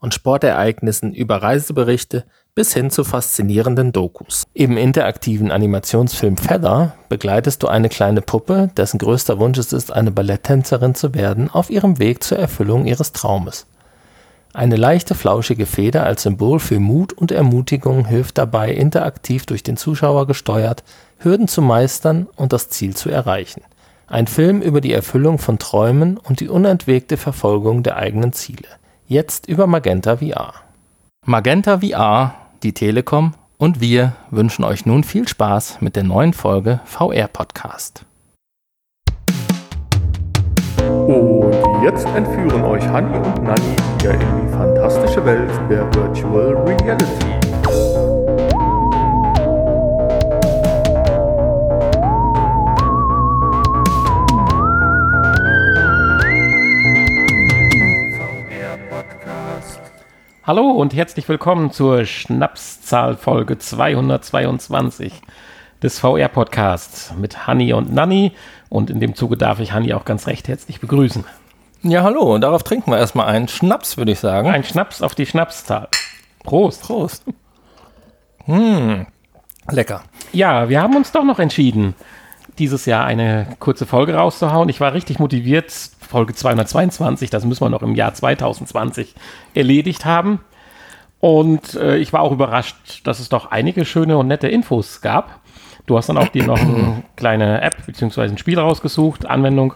und Sportereignissen über Reiseberichte bis hin zu faszinierenden Dokus. Im interaktiven Animationsfilm Feather begleitest du eine kleine Puppe, dessen größter Wunsch es ist, eine Balletttänzerin zu werden, auf ihrem Weg zur Erfüllung ihres Traumes. Eine leichte, flauschige Feder als Symbol für Mut und Ermutigung hilft dabei, interaktiv durch den Zuschauer gesteuert, Hürden zu meistern und das Ziel zu erreichen. Ein Film über die Erfüllung von Träumen und die unentwegte Verfolgung der eigenen Ziele. Jetzt über Magenta VR. Magenta VR die Telekom und wir wünschen euch nun viel Spaß mit der neuen Folge VR Podcast. Und jetzt entführen euch Hanni und Nanni wieder in die fantastische Welt der Virtual Reality. Hallo und herzlich willkommen zur Schnapszahl Folge 222 des VR Podcasts mit Hanni und Nanni und in dem Zuge darf ich Hanni auch ganz recht herzlich begrüßen. Ja, hallo, und darauf trinken wir erstmal einen Schnaps, würde ich sagen. Ein Schnaps auf die Schnapszahl. Prost. Prost. Hm, lecker. Ja, wir haben uns doch noch entschieden, dieses Jahr eine kurze Folge rauszuhauen. Ich war richtig motiviert, Folge 222, das müssen wir noch im Jahr 2020 erledigt haben. Und äh, ich war auch überrascht, dass es doch einige schöne und nette Infos gab. Du hast dann auch dir noch eine kleine App bzw. ein Spiel rausgesucht, Anwendung,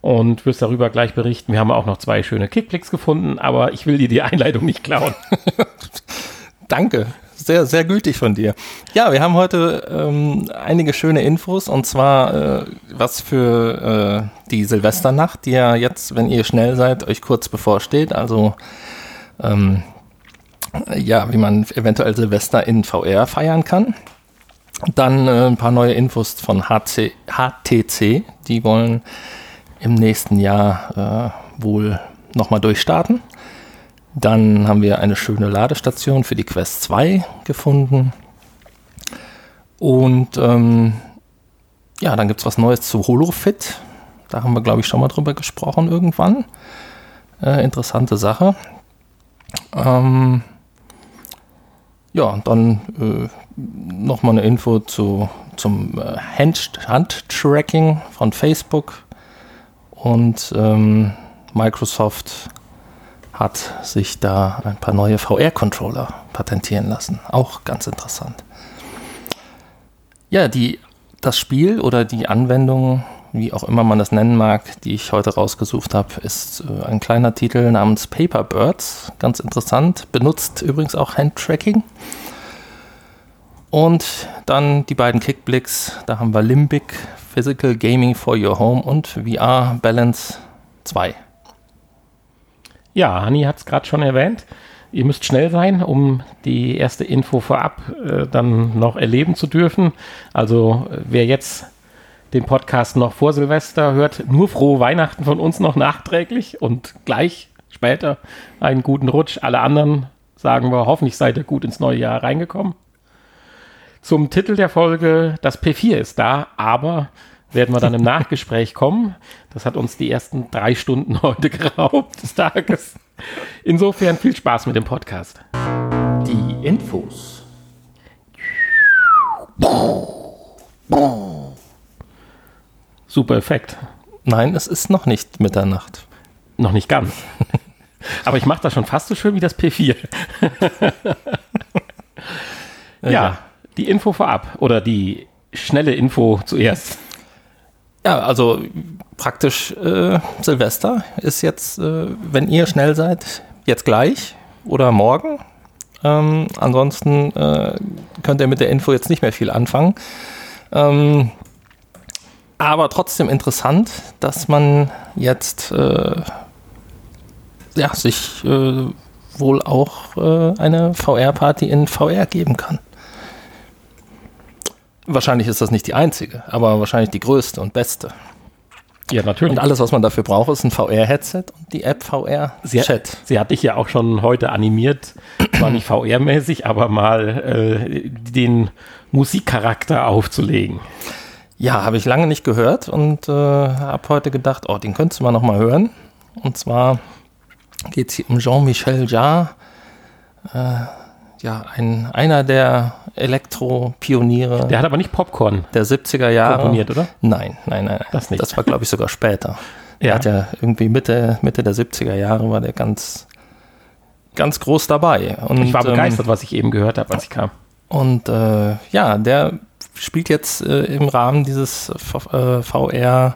und wirst darüber gleich berichten. Wir haben auch noch zwei schöne Kickblicks gefunden, aber ich will dir die Einleitung nicht klauen. Danke sehr, sehr gütig von dir. Ja, wir haben heute ähm, einige schöne Infos und zwar äh, was für äh, die Silvesternacht, die ja jetzt, wenn ihr schnell seid, euch kurz bevorsteht. Also ähm, ja, wie man eventuell Silvester in VR feiern kann. Dann äh, ein paar neue Infos von HC, HTC. Die wollen im nächsten Jahr äh, wohl nochmal durchstarten. Dann haben wir eine schöne Ladestation für die Quest 2 gefunden. Und ähm, ja, dann gibt es was Neues zu HoloFit. Da haben wir, glaube ich, schon mal drüber gesprochen irgendwann. Äh, interessante Sache. Ähm, ja, dann äh, nochmal eine Info zu, zum äh, Hand-Tracking von Facebook. Und ähm, Microsoft hat sich da ein paar neue VR-Controller patentieren lassen. Auch ganz interessant. Ja, die, das Spiel oder die Anwendung, wie auch immer man das nennen mag, die ich heute rausgesucht habe, ist äh, ein kleiner Titel namens Paper Birds. Ganz interessant. Benutzt übrigens auch Handtracking. Und dann die beiden Kickblicks. Da haben wir Limbic, Physical Gaming for Your Home und VR Balance 2. Ja, Hanni hat es gerade schon erwähnt. Ihr müsst schnell sein, um die erste Info vorab äh, dann noch erleben zu dürfen. Also wer jetzt den Podcast noch vor Silvester hört, nur frohe Weihnachten von uns noch nachträglich und gleich später einen guten Rutsch. Alle anderen sagen wir, hoffentlich seid ihr gut ins neue Jahr reingekommen. Zum Titel der Folge, das P4 ist da, aber werden wir dann im Nachgespräch kommen. Das hat uns die ersten drei Stunden heute geraubt des Tages. Insofern viel Spaß mit dem Podcast. Die Infos. Super Effekt. Nein, es ist noch nicht Mitternacht. Noch nicht ganz. Aber ich mache das schon fast so schön wie das P4. ja, ja, die Info vorab oder die schnelle Info zuerst. Ja, also praktisch äh, Silvester ist jetzt, äh, wenn ihr schnell seid, jetzt gleich oder morgen. Ähm, ansonsten äh, könnt ihr mit der Info jetzt nicht mehr viel anfangen. Ähm, aber trotzdem interessant, dass man jetzt äh, ja, sich äh, wohl auch äh, eine VR-Party in VR geben kann. Wahrscheinlich ist das nicht die einzige, aber wahrscheinlich die größte und beste. Ja, natürlich. Und alles, was man dafür braucht, ist ein VR-Headset und die App VR Sie, Chat. sie hat dich ja auch schon heute animiert, zwar nicht VR-mäßig, aber mal äh, den Musikcharakter aufzulegen. Ja, habe ich lange nicht gehört und äh, habe heute gedacht, oh, den könntest du mal noch mal hören. Und zwar geht es hier um Jean-Michel Jarre, äh, ja, ein, einer der Elektro-Pioniere Der hat aber nicht Popcorn der 70er Jahre. komponiert, oder? Nein, nein, nein. Das nicht. Das war, glaube ich, sogar später. Er Ja. hat ja irgendwie Mitte, Mitte der 70er Jahre war der ganz, ganz groß dabei. Und, Ich war ähm, begeistert, was ich eben gehört habe, als ich kam. Und äh, ja, der spielt jetzt äh, im Rahmen dieses V- äh, VR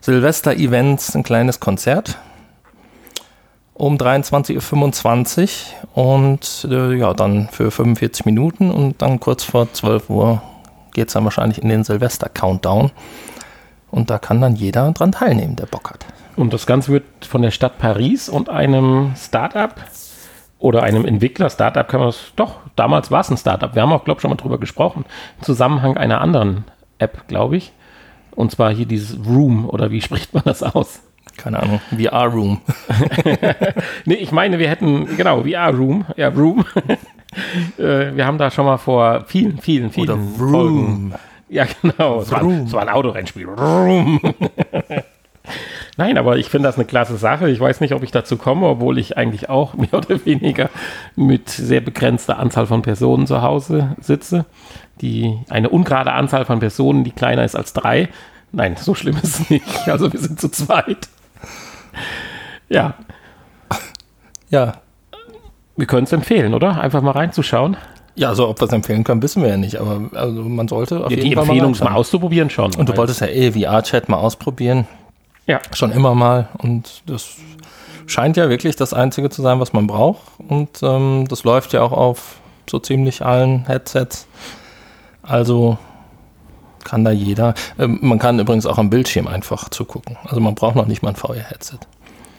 Silvester-Events ein kleines Konzert um 23.25 Uhr und äh, ja, dann für 45 Minuten und dann kurz vor 12 Uhr geht es dann wahrscheinlich in den Silvester-Countdown. Und da kann dann jeder dran teilnehmen, der Bock hat. Und das Ganze wird von der Stadt Paris und einem Startup oder einem Entwickler, Startup kann man es, doch, damals war es ein Startup. Wir haben auch, glaube ich, schon mal drüber gesprochen, im Zusammenhang einer anderen App, glaube ich. Und zwar hier dieses Room, oder wie spricht man das aus? Keine Ahnung, VR-Room. Nee, ich meine, wir hätten, genau, VR-Room, ja, Room. Äh, wir haben da schon mal vor vielen, vielen, vielen Oder Folgen. Vroom. Ja, genau. Es war, es war ein Autorennspiel. Vroom. Nein, aber ich finde das eine klasse Sache. Ich weiß nicht, ob ich dazu komme, obwohl ich eigentlich auch mehr oder weniger mit sehr begrenzter Anzahl von Personen zu Hause sitze. Die, eine ungerade Anzahl von Personen, die kleiner ist als drei. Nein, so schlimm ist es nicht. Also wir sind zu zweit. Ja, Ja. wir können es empfehlen, oder? Einfach mal reinzuschauen. Ja, also ob wir es empfehlen können, wissen wir ja nicht, aber also man sollte auf Ja, jeden die Fall Empfehlung, es mal reinschauen. auszuprobieren schon. Und du wolltest ja eh VR-Chat mal ausprobieren. Ja. Schon immer mal. Und das scheint ja wirklich das Einzige zu sein, was man braucht. Und ähm, das läuft ja auch auf so ziemlich allen Headsets. Also kann da jeder. Ähm, man kann übrigens auch am Bildschirm einfach zugucken. Also man braucht noch nicht mal ein VR-Headset.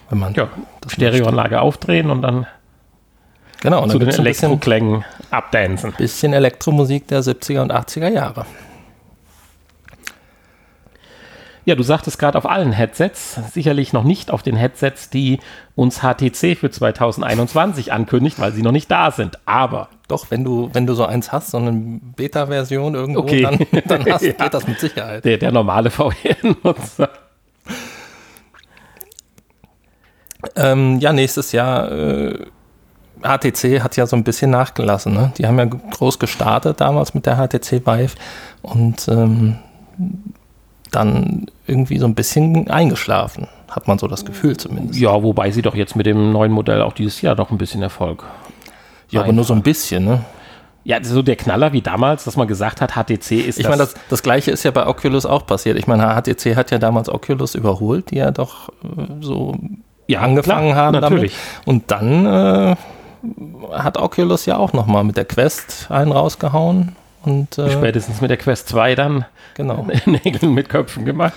Wenn man Ja, Stereoanlage aufdrehen und dann. Genau, und zu dann den Elektroklängen abdancen. bisschen Elektromusik der 70er und 80er Jahre. Ja, du sagtest gerade auf allen Headsets, sicherlich noch nicht auf den Headsets, die uns HTC für 2021 ankündigt, weil sie noch nicht da sind. Aber Doch, wenn du, wenn du so eins hast, so eine Beta-Version irgendwo, Okay. dann, dann hast, Ja. geht das mit Sicherheit. der, der normale VR-Nutzer. Ähm, ja, nächstes Jahr, äh, HTC hat ja so ein bisschen nachgelassen. Ne? Die haben ja groß gestartet damals mit der HTC Vive und ähm, dann irgendwie so ein bisschen eingeschlafen, hat man so das Gefühl zumindest. Ja, wobei sie doch jetzt mit dem neuen Modell auch dieses Jahr noch ein bisschen Erfolg. Ja, aber nur so ein bisschen. Ne? Ja, so der Knaller wie damals, dass man gesagt hat, HTC ist Ich meine, das, das gleiche ist ja bei Oculus auch passiert. Ich meine, HTC hat ja damals Oculus überholt, die ja doch äh, so ja, angefangen klar, haben natürlich. damit. Und dann äh, hat Oculus ja auch nochmal mit der Quest einen rausgehauen. Und äh, Spätestens mit der Quest 2 dann genau. Nägel mit Köpfen gemacht.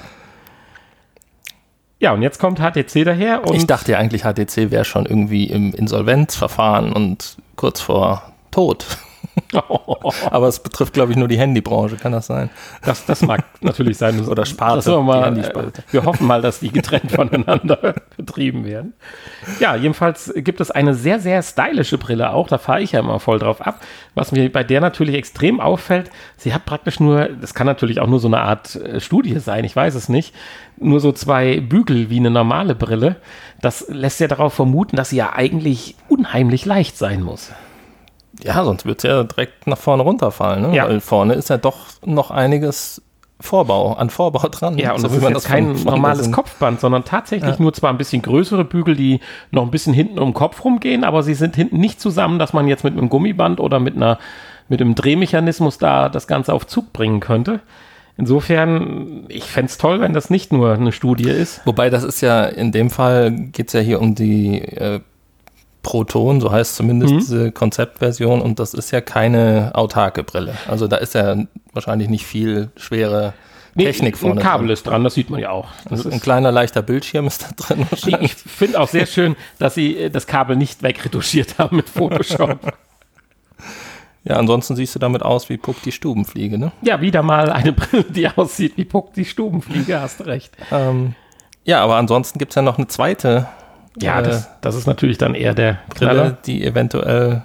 Ja, und jetzt kommt HTC daher und Ich dachte ja eigentlich, HTC wäre schon irgendwie im Insolvenzverfahren und kurz vor Tod. Aber es betrifft, glaube ich, nur die Handybranche, kann das sein? Das, das mag natürlich sein. Oder Sparte, wir, mal, äh, wir hoffen mal, dass die getrennt voneinander betrieben werden. Ja, jedenfalls gibt es eine sehr, sehr stylische Brille auch. Da fahre ich ja immer voll drauf ab. Was mir bei der natürlich extrem auffällt, sie hat praktisch nur, das kann natürlich auch nur so eine Art äh, Studie sein, ich weiß es nicht, nur so zwei Bügel wie eine normale Brille. Das lässt ja darauf vermuten, dass sie ja eigentlich unheimlich leicht sein muss. Ja, sonst wird es ja direkt nach vorne runterfallen. Ne? Ja. Weil vorne ist ja doch noch einiges Vorbau, an Vorbau dran. Ja, und so das ist man jetzt von- kein normales diesen- Kopfband, sondern tatsächlich Ja. nur zwar ein bisschen größere Bügel, die noch ein bisschen hinten um den Kopf rumgehen, aber sie sind hinten nicht zusammen, dass man jetzt mit einem Gummiband oder mit einer mit einem Drehmechanismus da das Ganze auf Zug bringen könnte. Insofern, ich fände es toll, wenn das nicht nur eine Studie ist. Wobei das ist ja, in dem Fall geht es ja hier um die äh, Proton, so heißt zumindest Mhm. diese Konzeptversion und das ist ja keine autarke Brille. Also da ist ja wahrscheinlich nicht viel schwere Technik vorne Ein Kabel dran. ist dran, das sieht man ja auch. Das Also ein kleiner leichter Bildschirm ist da drin. ich ich finde auch sehr schön, dass sie äh, das Kabel nicht wegretuschiert haben mit Photoshop. Ja, ansonsten siehst du damit aus wie Puck die Stubenfliege, ne? ja, wieder mal eine Brille, die aussieht wie Puck die Stubenfliege, hast recht. Ähm, ja, aber ansonsten gibt es ja noch eine zweite Ja, äh, das, das ist natürlich dann eher der Brille, Knaller. die eventuell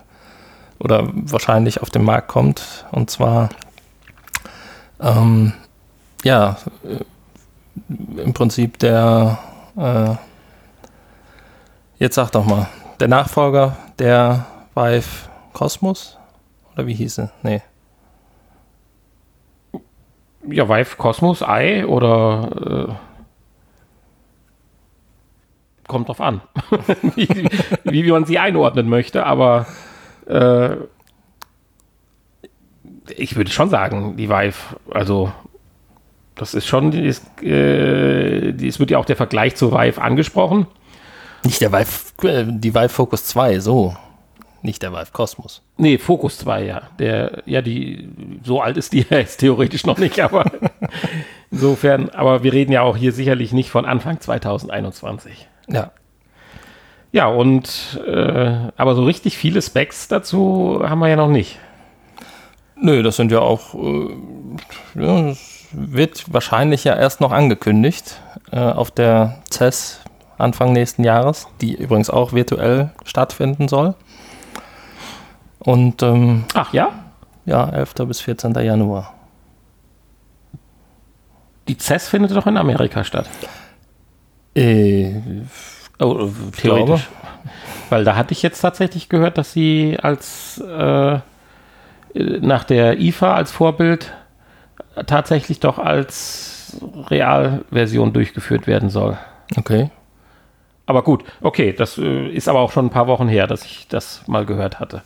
oder wahrscheinlich auf den Markt kommt. Und zwar, ähm, ja, äh, im Prinzip der, äh, jetzt sag doch mal, der Nachfolger der Vive Cosmos? Oder wie hieß sie? Nee. Ja, Vive Cosmos, Ei oder äh, kommt drauf an, wie, wie, wie man sie einordnen möchte, aber äh, ich würde schon sagen, die Vive, also das ist schon, äh, es wird ja auch der Vergleich zur Vive angesprochen. Nicht der Vive, äh, die Vive Focus 2, so. Nicht der Vive Cosmos. Nee, Focus 2, ja. Der, ja, die, so alt ist die ja jetzt theoretisch noch nicht, aber insofern, aber wir reden ja auch hier sicherlich nicht von Anfang 2021. Ja. Ja, und äh, aber so richtig viele Specs dazu haben wir ja noch nicht. Nö, das sind ja auch, äh, ja, das wird wahrscheinlich ja erst noch angekündigt äh, auf der CES Anfang nächsten Jahres, die übrigens auch virtuell stattfinden soll. Und ähm, Ach ja? ja, 11. bis 14. Januar. Die CES findet doch in Amerika statt. Äh, Oh, theoretisch. Weil da hatte ich jetzt tatsächlich gehört, dass sie als äh, nach der IFA als Vorbild tatsächlich doch als Realversion durchgeführt werden soll. okay. Aber gut, okay, das äh, ist aber auch schon ein paar Wochen her, dass ich das mal gehört hatte.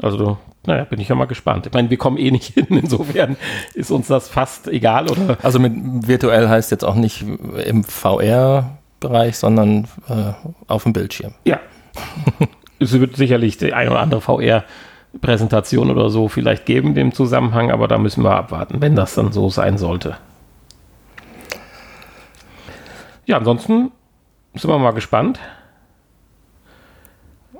Also, naja, bin ich ja mal gespannt. Ich meine, wir kommen eh nicht hin, insofern ist uns das fast egal, oder? Also mit virtuell heißt jetzt auch nicht im VR-Bereich, sondern äh, auf dem Bildschirm. Ja. es wird sicherlich die ein oder andere VR-Präsentation oder so vielleicht geben dem Zusammenhang, aber da müssen wir abwarten, wenn das dann so sein sollte. Ja, ansonsten sind wir mal gespannt.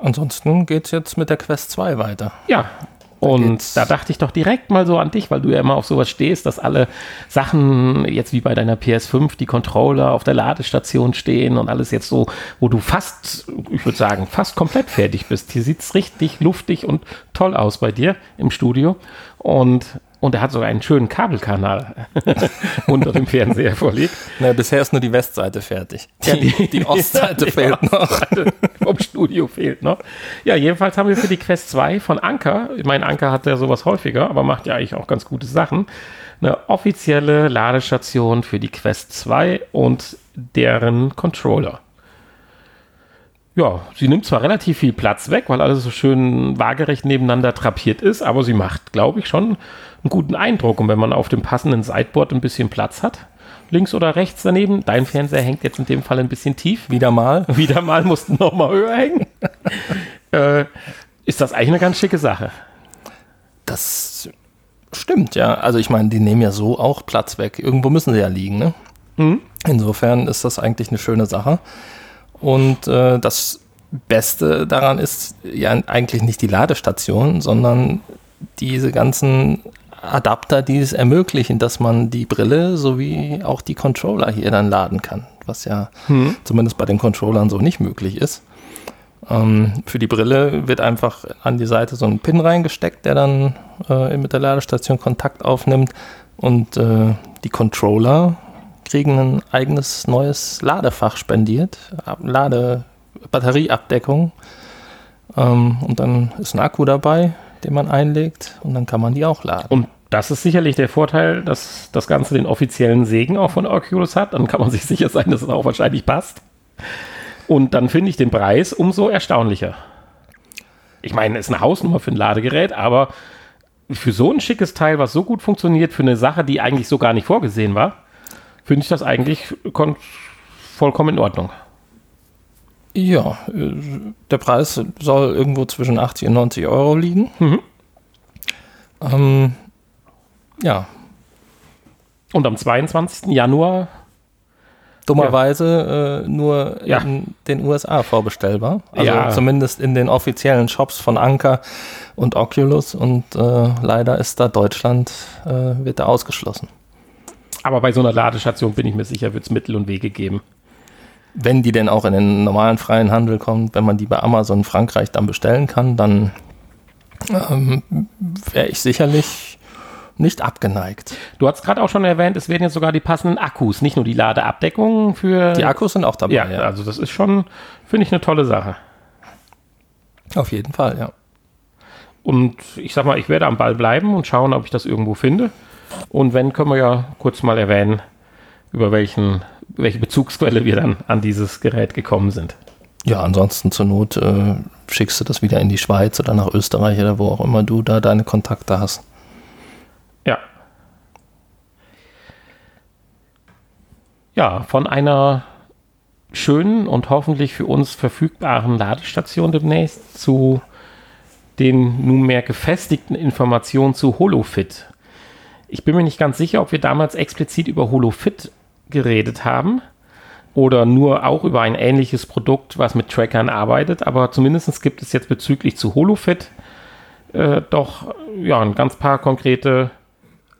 Ansonsten geht es jetzt mit der Quest 2 weiter. Ja. Und da dachte ich doch direkt mal so an dich, weil du ja immer auf sowas stehst, dass alle Sachen, jetzt wie bei deiner PS5, die Controller auf der Ladestation stehen und alles jetzt so, wo du fast, ich würde sagen, fast komplett fertig bist. Hier sieht es richtig luftig und toll aus bei dir im Studio. Und, und er hat sogar einen schönen Kabelkanal unter dem Fernseher vorliegt. Na, bisher ist nur die Westseite fertig. Die, Ja, die- die Ostseite Die fehlt noch. Ostseite Vom Studio fehlt noch. Ja, jedenfalls haben wir für die Quest 2 von Anker, ich meine, Anker hat ja sowas häufiger, aber macht ja eigentlich auch ganz gute Sachen, eine offizielle Ladestation für die Quest 2 und deren Controller. Ja, sie nimmt zwar relativ viel Platz weg, weil alles so schön waagerecht nebeneinander drapiert ist, aber sie macht, glaube ich, schon einen guten Eindruck. Und wenn man auf dem passenden Sideboard ein bisschen Platz hat, links oder rechts daneben, dein Fernseher hängt jetzt in dem Fall ein bisschen tief, Wieder mal. wieder mal mussten noch mal höher hängen, äh, ist das eigentlich eine ganz schicke Sache. Das stimmt, ja. Also ich meine, die nehmen ja so auch Platz weg. Irgendwo müssen sie ja liegen, ne? Mhm. Insofern ist das eigentlich eine schöne Sache. Und äh, das Beste daran ist ja eigentlich nicht die Ladestation, sondern diese ganzen Adapter, die es ermöglichen, dass man die Brille sowie auch die Controller hier dann laden kann, was ja zumindest bei den Controllern so nicht möglich ist. Ähm, für die Brille wird einfach an die Seite so ein Pin reingesteckt, der dann äh, mit der Ladestation Kontakt aufnimmt und äh, die Controller kriegen ein eigenes neues Ladefach spendiert, Lade Batterieabdeckung ähm, und dann ist ein Akku dabei, den man einlegt und dann kann man die auch laden. Und das ist sicherlich der Vorteil, dass das Ganze den offiziellen Segen auch von Oculus hat. Dann kann man sich sicher sein, dass es auch wahrscheinlich passt. Und dann finde ich den Preis umso erstaunlicher. Ich meine, es ist eine Hausnummer für ein Ladegerät, aber für so ein schickes Teil, was so gut funktioniert, für eine Sache, die eigentlich so gar nicht vorgesehen war, finde ich das eigentlich vollkommen in Ordnung. Ja, äh, der Preis soll irgendwo zwischen 80 und 90 Euro liegen. Mhm. Ähm, ja, Und am 22. Januar Dummerweise äh, nur Ja. in den USA vorbestellbar. Also Ja. zumindest in den offiziellen Shops von Anker und Oculus. Und äh, leider ist da Deutschland, äh, wird da ausgeschlossen. Aber bei so einer Ladestation bin ich mir sicher, wird es Mittel und Wege geben. Wenn die denn auch in den normalen freien Handel kommt, wenn man die bei Amazon Frankreich dann bestellen kann, dann ähm, wäre ich sicherlich nicht abgeneigt. Du hast gerade auch schon erwähnt, es werden jetzt sogar die passenden Akkus, nicht nur die Ladeabdeckung für. Die Akkus sind auch dabei, ja, ja. also das ist schon, finde ich, eine tolle Sache. Auf jeden Fall, ja. Und ich sag mal, ich werde am Ball bleiben und schauen, ob ich das irgendwo finde. Und wenn, können wir ja kurz mal erwähnen, über welchen, welche Bezugsquelle wir dann an dieses Gerät gekommen sind. Ja, ansonsten zur Not äh, schickst du das wieder in die Schweiz oder nach Österreich oder wo auch immer du da deine Kontakte hast. Ja. Ja, von einer schönen und hoffentlich für uns verfügbaren Ladestation demnächst zu den nunmehr gefestigten Informationen zu HoloFit. Ich bin mir nicht ganz sicher, ob wir damals explizit über HoloFit geredet haben oder nur auch über ein ähnliches Produkt, was mit Trackern arbeitet, aber zumindest gibt es jetzt bezüglich zu HoloFit äh, doch ja, ein ganz paar konkrete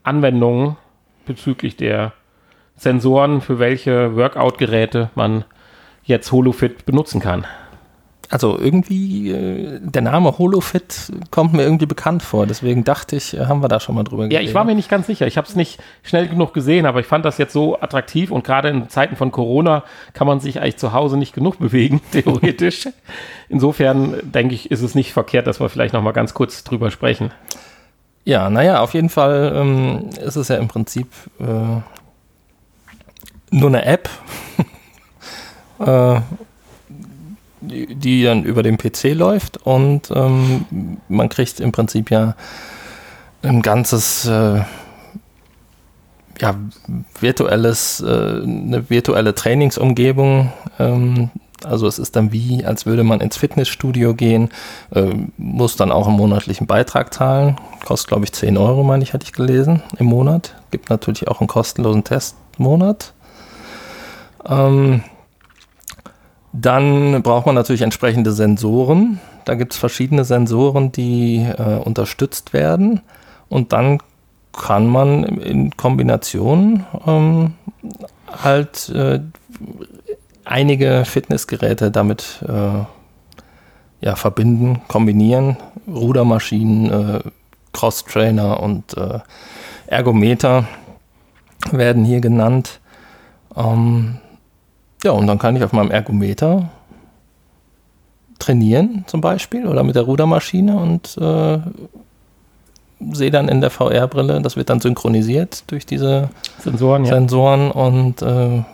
Anwendungen bezüglich der Sensoren, für welche Workout-Geräte man jetzt HoloFit benutzen kann. Also irgendwie, äh, der Name HoloFit kommt mir irgendwie bekannt vor. Deswegen dachte ich, haben wir da schon mal drüber Ja, ich war mir nicht ganz sicher. Ich habe es nicht schnell genug gesehen, aber ich fand das jetzt so attraktiv und gerade in Zeiten von Corona kann man sich eigentlich zu Hause nicht genug bewegen, theoretisch. Insofern denke ich, ist es nicht verkehrt, dass wir vielleicht noch mal ganz kurz drüber sprechen. Ja, naja, auf jeden Fall ähm, ist es ja im Prinzip äh, nur eine App, äh, die, dann über den PC läuft und ähm, man kriegt im Prinzip ja ein ganzes äh, ja, virtuelles, äh, eine virtuelle Trainingsumgebung. Ähm, also es ist dann wie, als würde man ins Fitnessstudio gehen, äh, muss dann auch einen monatlichen Beitrag zahlen. Kostet, glaube ich, 10 Euro, meine ich, hatte ich gelesen, im Monat. Gibt natürlich auch einen kostenlosen Testmonat. Ähm, dann braucht man natürlich entsprechende Sensoren. Da gibt es verschiedene Sensoren, die äh, unterstützt werden. Und dann kann man in Kombination ähm, halt äh, einige Fitnessgeräte damit äh, ja, verbinden, kombinieren. Rudermaschinen, äh, Cross-Trainer und äh, Ergometer werden hier genannt. Ähm, ja, und dann kann ich auf meinem Ergometer trainieren zum Beispiel oder mit der Rudermaschine und äh, sehe dann in der VR-Brille, das wird dann synchronisiert durch diese Sensoren, ja. Sensoren und äh,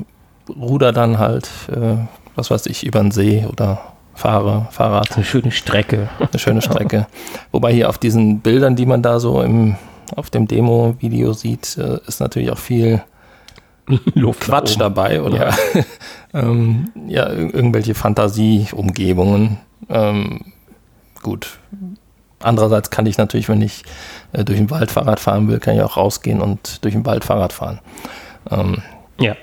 ruder dann halt, äh, was weiß ich, über den See oder fahre Fahrrad, Eine schöne Strecke. eine schöne Strecke. Wobei hier auf diesen Bildern, die man da so im, auf dem Demo-Video sieht, äh, ist natürlich auch viel Luft Quatsch dabei oder ähm, ja, ir- irgendwelche Fantasieumgebungen. Ähm, gut. Andererseits kann ich natürlich, wenn ich äh, durch den Wald Fahrrad fahren will, kann ich auch rausgehen und durch den Wald Fahrrad fahren. Ähm, Ja.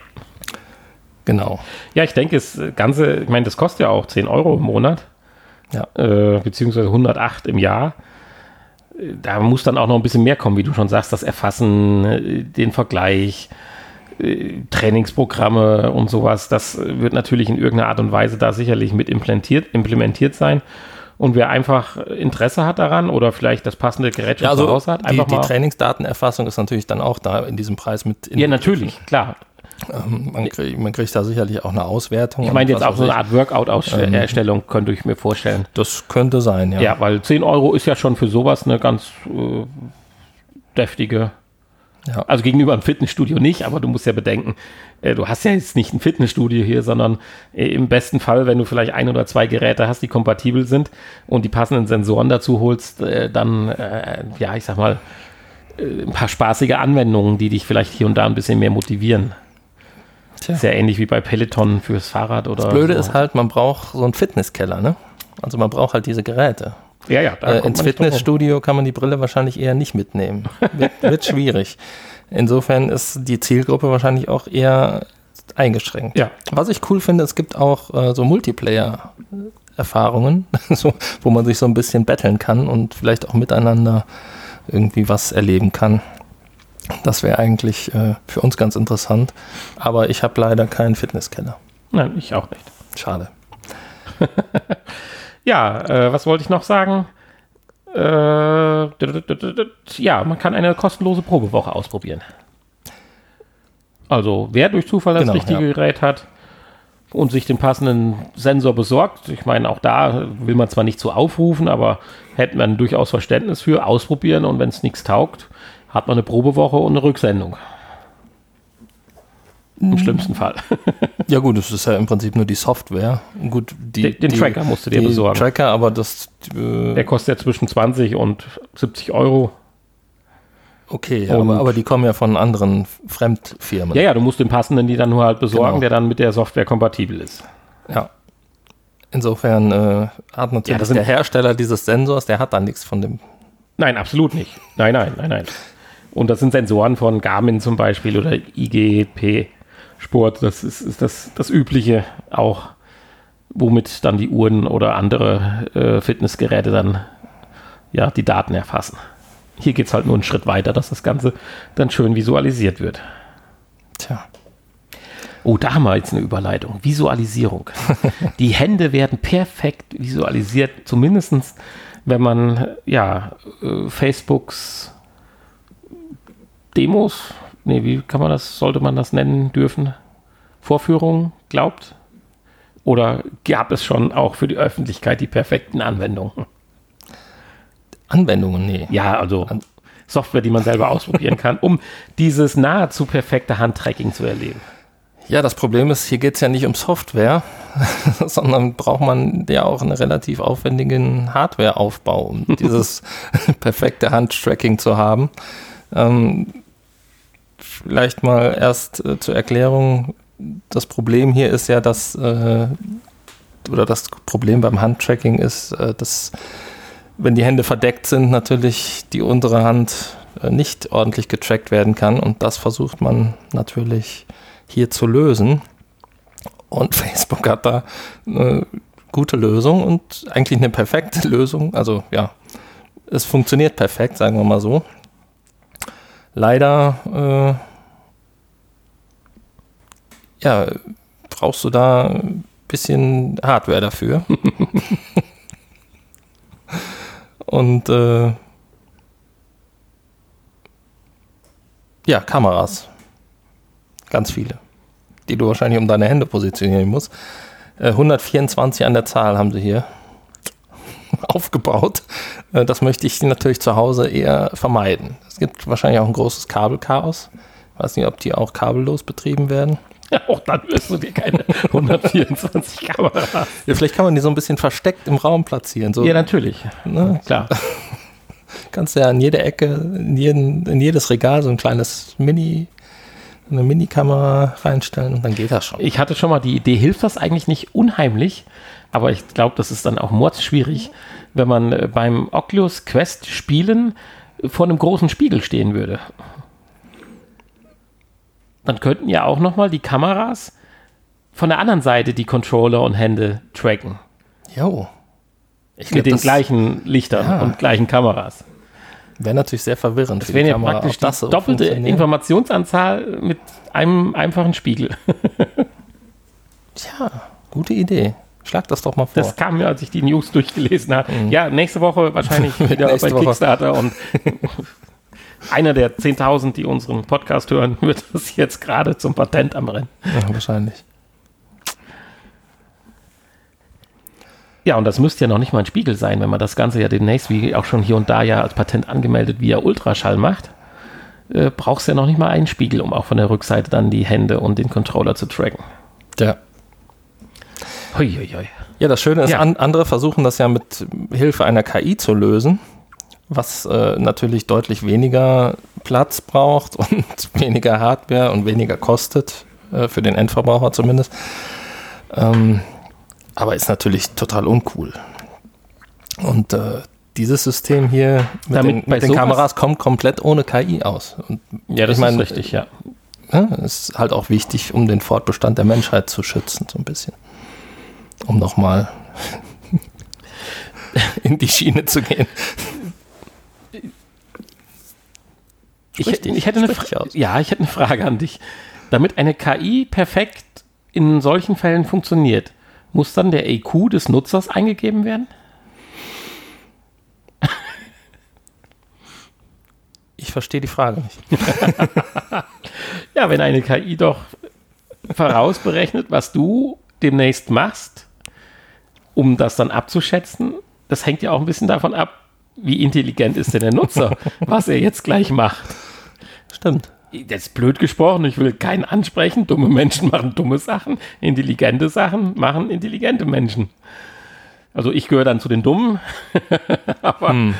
genau. Ja, ich denke, das Ganze, ich meine, das kostet ja auch 10 Euro im Monat. Ja. Äh, beziehungsweise 108 im Jahr. Äh, Da muss dann auch noch ein bisschen mehr kommen, wie du schon sagst, das Erfassen, äh, den Vergleich, Trainingsprogramme und sowas. Das wird natürlich in irgendeiner Art und Weise da sicherlich mit implementiert, implementiert sein. Und wer einfach Interesse hat daran oder vielleicht das passende Gerät schon Ja, also Hause hat, die, einfach die mal. Trainingsdatenerfassung ist natürlich dann auch da in diesem Preis mit. In, ja, natürlich, klar. Ähm, man, krieg, man kriegt da sicherlich auch eine Auswertung. Ich meine jetzt auch so eine Art Workout-Erstellung, könnte ich mir vorstellen. Das könnte sein, ja. Ja, weil 10 Euro ist ja schon für sowas eine ganz äh, deftige. Ja. Also gegenüber einem Fitnessstudio nicht, aber du musst ja bedenken, äh, du hast ja jetzt nicht ein Fitnessstudio hier, sondern äh, im besten Fall, wenn du vielleicht ein oder zwei Geräte hast, die kompatibel sind und die passenden Sensoren dazu holst, äh, dann, äh, ja, ich sag mal, äh, ein paar spaßige Anwendungen, die dich vielleicht hier und da ein bisschen mehr motivieren. Tja. Sehr ähnlich wie bei Peloton fürs Fahrrad oder. Das Blöde so. ist halt, man braucht so einen Fitnesskeller, ne? Also man braucht halt diese Geräte. Ja, ja, da Äh, ins. Fitnessstudio kann man die Brille wahrscheinlich eher nicht mitnehmen. Wird, wird schwierig. Insofern ist die Zielgruppe wahrscheinlich auch eher eingeschränkt. Ja. Was ich cool finde, es gibt auch äh, so Multiplayer-Erfahrungen, so, wo man sich so ein bisschen betteln kann und vielleicht auch miteinander irgendwie was erleben kann. Das wäre eigentlich äh, für uns ganz interessant. Aber ich habe leider keinen Fitnesskeller. Nein, ich auch nicht. Schade. Ja, äh, was wollte ich noch sagen? Äh, ja, man kann eine kostenlose Probewoche ausprobieren. Also, wer durch Zufall das Genau, richtige ja. Gerät hat und sich den passenden Sensor besorgt, ich meine, auch da will man zwar nicht so aufrufen, aber hätte man durchaus Verständnis für, ausprobieren und wenn es nichts taugt, hat man eine Probewoche und eine Rücksendung. Mhm. Im schlimmsten Fall. Ja gut, es ist ja im Prinzip nur die Software. Gut, die, Den- den die, Tracker musst du dir besorgen. Tracker, aber das äh, Der kostet ja zwischen 20 und 70 Euro. okay, aber, aber die kommen ja von anderen Fremdfirmen. Ja, ja, du musst den passenden die dann nur halt besorgen, Genau. der dann mit der Software kompatibel ist. Ja. Insofern äh, hat natürlich Ja, der Hersteller dieses Sensors, der hat da nichts von dem. Nein, absolut nicht. Nein, nein, nein, nein. Und das sind Sensoren von Garmin zum Beispiel oder IGP Sport. Das ist, ist das, das Übliche auch, womit dann die Uhren oder andere äh, Fitnessgeräte dann ja die Daten erfassen. Hier geht es halt nur einen Schritt weiter, dass das Ganze dann schön visualisiert wird. Tja. Oh, da haben wir jetzt eine Überleitung. Visualisierung. Die Hände werden perfekt visualisiert, zumindest wenn man ja äh, Facebooks Demos, nee, wie kann man das, sollte man das nennen dürfen? Vorführungen glaubt? Oder gab es schon auch für die Öffentlichkeit die perfekten Anwendungen? Anwendungen, nee. Ja, also Software, die man selber ausprobieren kann, um dieses nahezu perfekte Handtracking zu erleben. Ja, das Problem ist, hier geht es ja nicht um Software, sondern braucht man ja auch einen relativ aufwendigen Hardwareaufbau, um dieses perfekte Handtracking zu haben. Ähm, vielleicht mal erst äh, zur Erklärung. Das Problem hier ist ja, dass, äh, oder das Problem beim Handtracking ist, äh, dass, wenn die Hände verdeckt sind, natürlich die untere Hand äh, nicht ordentlich getrackt werden kann. Und das versucht man natürlich hier zu lösen. Und Facebook hat da eine gute Lösung und eigentlich eine perfekte Lösung. Also ja, es funktioniert perfekt, sagen wir mal so. Leider äh, ja, brauchst du da ein bisschen Hardware dafür. und äh, ja, Kameras. Ganz viele. Die du wahrscheinlich um deine Hände positionieren musst. Äh, 124 an der Zahl haben sie hier aufgebaut. Äh, das möchte ich natürlich zu Hause eher vermeiden. Es gibt wahrscheinlich auch ein großes Kabelchaos. Ich weiß nicht, ob die auch kabellos betrieben werden. Ja, auch dann wirst du dir keine 124 Kameras. Ja, vielleicht kann man die so ein bisschen versteckt im Raum platzieren. So, Ja, natürlich. ne? Klar. Kannst du ja an jede Ecke, in, jeden, in jedes Regal so ein kleines Mini, eine Mini-Kamera reinstellen und dann geht das schon. Ich hatte schon mal die Idee, hilft das eigentlich nicht unheimlich? Aber ich glaube, das ist dann auch mordsschwierig, wenn man äh, beim Oculus Quest spielen vor einem großen Spiegel stehen würde. Dann könnten ja auch nochmal die Kameras von der anderen Seite die Controller und Hände tracken. Jo. Ich Mit den das gleichen Lichtern Ja. und gleichen Kameras. wäre natürlich sehr verwirrend. Das wäre ja praktisch das die doppelte. Informationsanzahl mit einem einfachen Spiegel. Tja, gute Idee. Schlag das doch mal vor. Das kam mir, als ich die News durchgelesen habe. Ja, nächste Woche wahrscheinlich wieder bei Woche. Kickstarter und einer der 10.000, die unseren Podcast hören, wird das jetzt gerade zum Patent am Rennen. ja, wahrscheinlich. Ja, und das müsste ja noch nicht mal ein Spiegel sein, wenn man das Ganze ja demnächst, wie auch schon hier und da ja als Patent angemeldet, via Ultraschall macht. Äh, brauchst ja noch nicht mal einen Spiegel, um auch von der Rückseite dann die Hände und den Controller zu tracken. Ja. Hui, hui, hui. Ja, das Schöne ist, Ja. an, andere versuchen das ja mit Hilfe einer KI zu lösen, was äh, natürlich deutlich weniger Platz braucht und weniger Hardware und weniger kostet, äh, für den Endverbraucher zumindest. Ähm, aber ist natürlich total uncool. Und äh, dieses System hier mit Damit den, bei mit den Kameras kommt komplett ohne KI aus. Und Ja, das ich meine, ist richtig, ja. ja, ist halt auch wichtig, um den Fortbestand der Menschheit zu schützen, so ein bisschen. Um nochmal in die Schiene zu gehen. Ich, dich, ich hätte eine Fra- ja, ich hätte eine Frage an dich. Damit eine KI perfekt in solchen Fällen funktioniert, muss dann der EQ des Nutzers eingegeben werden? Ich verstehe die Frage nicht. Ja, wenn eine KI doch vorausberechnet, was du demnächst machst, um das dann abzuschätzen, das hängt ja auch ein bisschen davon ab, wie intelligent ist denn der Nutzer, was er jetzt gleich macht. Stimmt. Das ist blöd gesprochen, ich will keinen ansprechen. Dumme Menschen machen dumme Sachen, intelligente Sachen machen intelligente Menschen. Also ich gehöre dann zu den Dummen, aber Tja,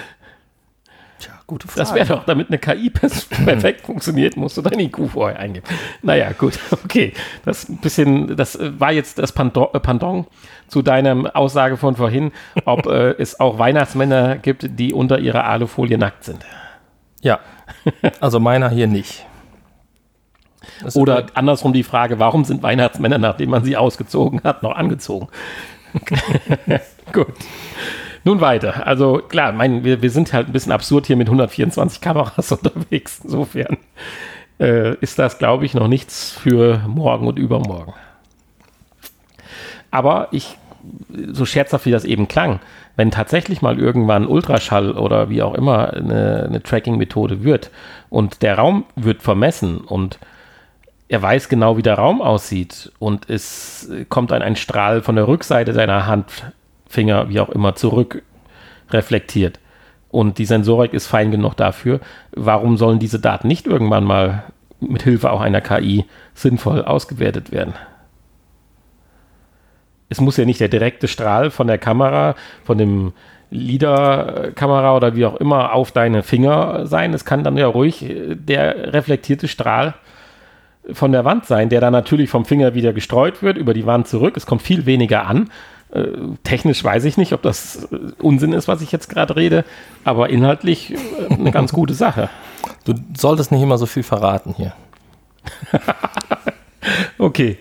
gute Frage. das wäre doch, damit eine KI perfekt funktioniert, musst du dein IQ vorher eingeben. Naja, gut, okay. Das ein bisschen, das äh, war jetzt das Pendant, äh, zu deiner Aussage von vorhin, ob äh, es auch Weihnachtsmänner gibt, die unter ihrer Alufolie nackt sind. Ja. Also meiner hier nicht. Das Oder andersrum die Frage, warum sind Weihnachtsmänner, nachdem man sie ausgezogen hat, noch angezogen? Gut. Nun weiter. Also klar, mein, wir, wir sind halt ein bisschen absurd hier mit 124 Kameras unterwegs. Insofern äh, ist das, glaube ich, noch nichts für morgen und übermorgen. Aber ich, so scherzhaft wie das eben klang, wenn tatsächlich mal irgendwann Ultraschall oder wie auch immer eine, eine Tracking-Methode wird und der Raum wird vermessen und er weiß genau, wie der Raum aussieht und es kommt ein, ein Strahl von der Rückseite seiner Handfinger, wie auch immer, zurück reflektiert. Und die Sensorik ist fein genug dafür. Warum sollen diese Daten nicht irgendwann mal mit Hilfe auch einer KI sinnvoll ausgewertet werden? Es muss ja nicht der direkte Strahl von der Kamera, von dem LIDAR-Kamera oder wie auch immer auf deine Finger sein. Es kann dann ja ruhig äh, der reflektierte Strahl von der Wand sein, der dann natürlich vom Finger wieder gestreut wird, über die Wand zurück. Es kommt viel weniger an. Äh, technisch weiß ich nicht, ob das äh, Unsinn ist, was ich jetzt gerade rede, aber inhaltlich äh, eine ganz gute Sache. Du solltest nicht immer so viel verraten hier. Okay.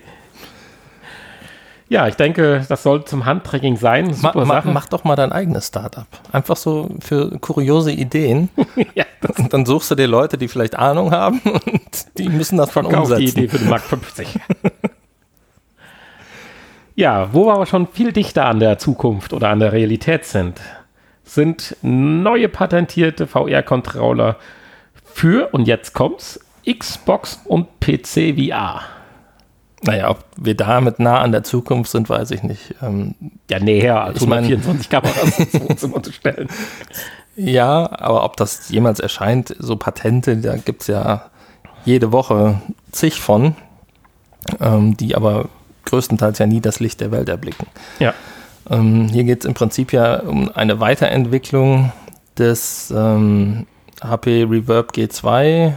Ja, ich denke, das soll zum Handtracking sein. Ma, Super ma, Sache. mach doch mal dein eigenes Startup. Einfach so für kuriose Ideen. ja, dann suchst du dir Leute, die vielleicht Ahnung haben und die müssen das dann Kauf die umsetzen. Idee für den Mark 50. ja, wo wir aber schon viel dichter an der Zukunft oder an der Realität sind, sind neue patentierte VR-Controller für, und jetzt kommt's, Xbox und PC VR. Naja, ob wir damit nah an der Zukunft sind, weiß ich nicht. Ähm, Ja, näher als Ich mein- 124 Kameras ins Wohnzimmer zu stellen. ja, aber ob das jemals erscheint, so Patente, da gibt es ja jede Woche zig von, ähm, die aber größtenteils ja nie das Licht der Welt erblicken. Ja. Ähm, hier geht es im Prinzip ja um eine Weiterentwicklung des ähm, HP Reverb G2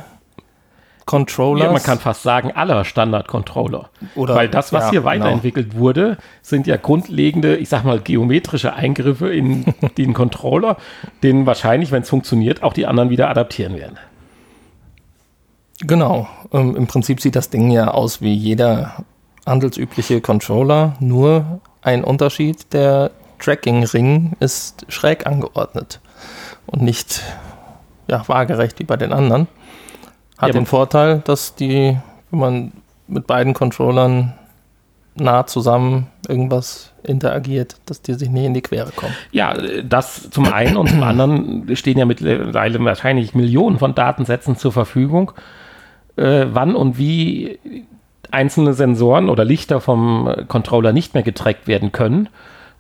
Controllers. Ja, man kann fast sagen, aller Standard-Controller. Weil das, was ja, hier genau. weiterentwickelt wurde, sind ja grundlegende, ich sag mal, geometrische Eingriffe in den Controller, den wahrscheinlich, wenn es funktioniert, auch die anderen wieder adaptieren werden. Genau. Ähm, Im Prinzip sieht das Ding ja aus wie jeder handelsübliche Controller, nur ein Unterschied, der Tracking-Ring ist schräg angeordnet und nicht ja, waagerecht wie bei den anderen. Hat Ja, den Vorteil, dass die, wenn man mit beiden Controllern nah zusammen irgendwas interagiert, dass die sich nicht in die Quere kommen. Ja, das zum einen und zum anderen stehen ja mittlerweile wahrscheinlich Millionen von Datensätzen zur Verfügung, äh, wann und wie einzelne Sensoren oder Lichter vom äh, Controller nicht mehr getrackt werden können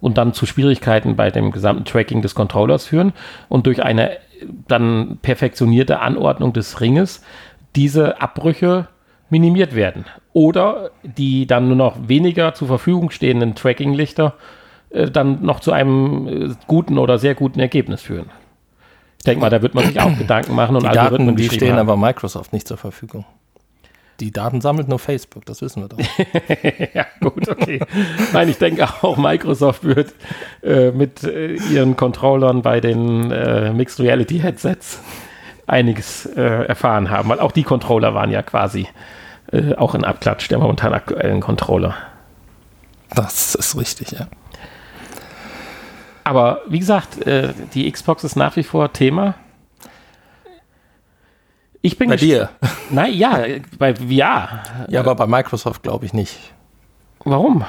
und dann zu Schwierigkeiten bei dem gesamten Tracking des Controllers führen und durch eine äh, dann perfektionierte Anordnung des Ringes diese Abbrüche minimiert werden. Oder die dann nur noch weniger zur Verfügung stehenden Tracking-Lichter äh, dann noch zu einem äh, guten oder sehr guten Ergebnis führen. Ich denke mal, da wird man sich auch Gedanken machen und Die Algorithmen Daten, die stehen haben. aber Microsoft nicht zur Verfügung. Die Daten sammelt nur Facebook, das wissen wir doch. ja, gut, okay. Nein, ich denke auch, Microsoft wird äh, mit äh, ihren Controllern bei den äh, Mixed Reality Headsets einiges äh, erfahren haben, weil auch die Controller waren ja quasi äh, auch ein Abklatsch der momentan aktuellen Controller. Das ist richtig, ja. Aber wie gesagt, äh, die Xbox ist nach wie vor Thema. Ich bin Bei dir. Nein, ja, bei VR. Ja, aber bei Microsoft glaube ich nicht. Warum?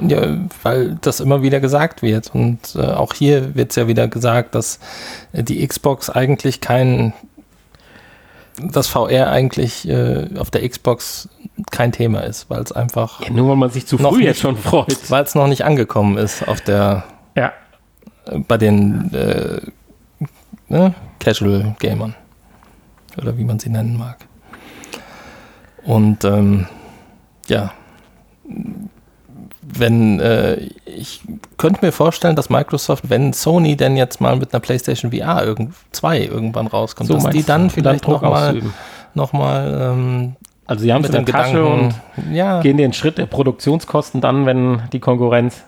Ja, weil das immer wieder gesagt wird. Und äh, auch hier wird es ja wieder gesagt, dass äh, die Xbox eigentlich kein, das VR eigentlich äh, auf der Xbox kein Thema ist, weil es einfach, Ja, nur weil man sich zu früh nicht. jetzt schon freut. weil es noch nicht angekommen ist auf der, Ja, äh, bei den äh, ne, Casual Gamern. Oder wie man sie nennen mag. Und ähm, ja, wenn äh, ich könnte mir vorstellen, dass Microsoft, wenn Sony denn jetzt mal mit einer PlayStation VR irgend, 2 irgendwann rauskommt, dass die dann vielleicht nochmal noch mal, ähm, Also sie haben es mit in dem der Tasche und ja, gehen den Schritt der Produktionskosten dann, wenn die Konkurrenz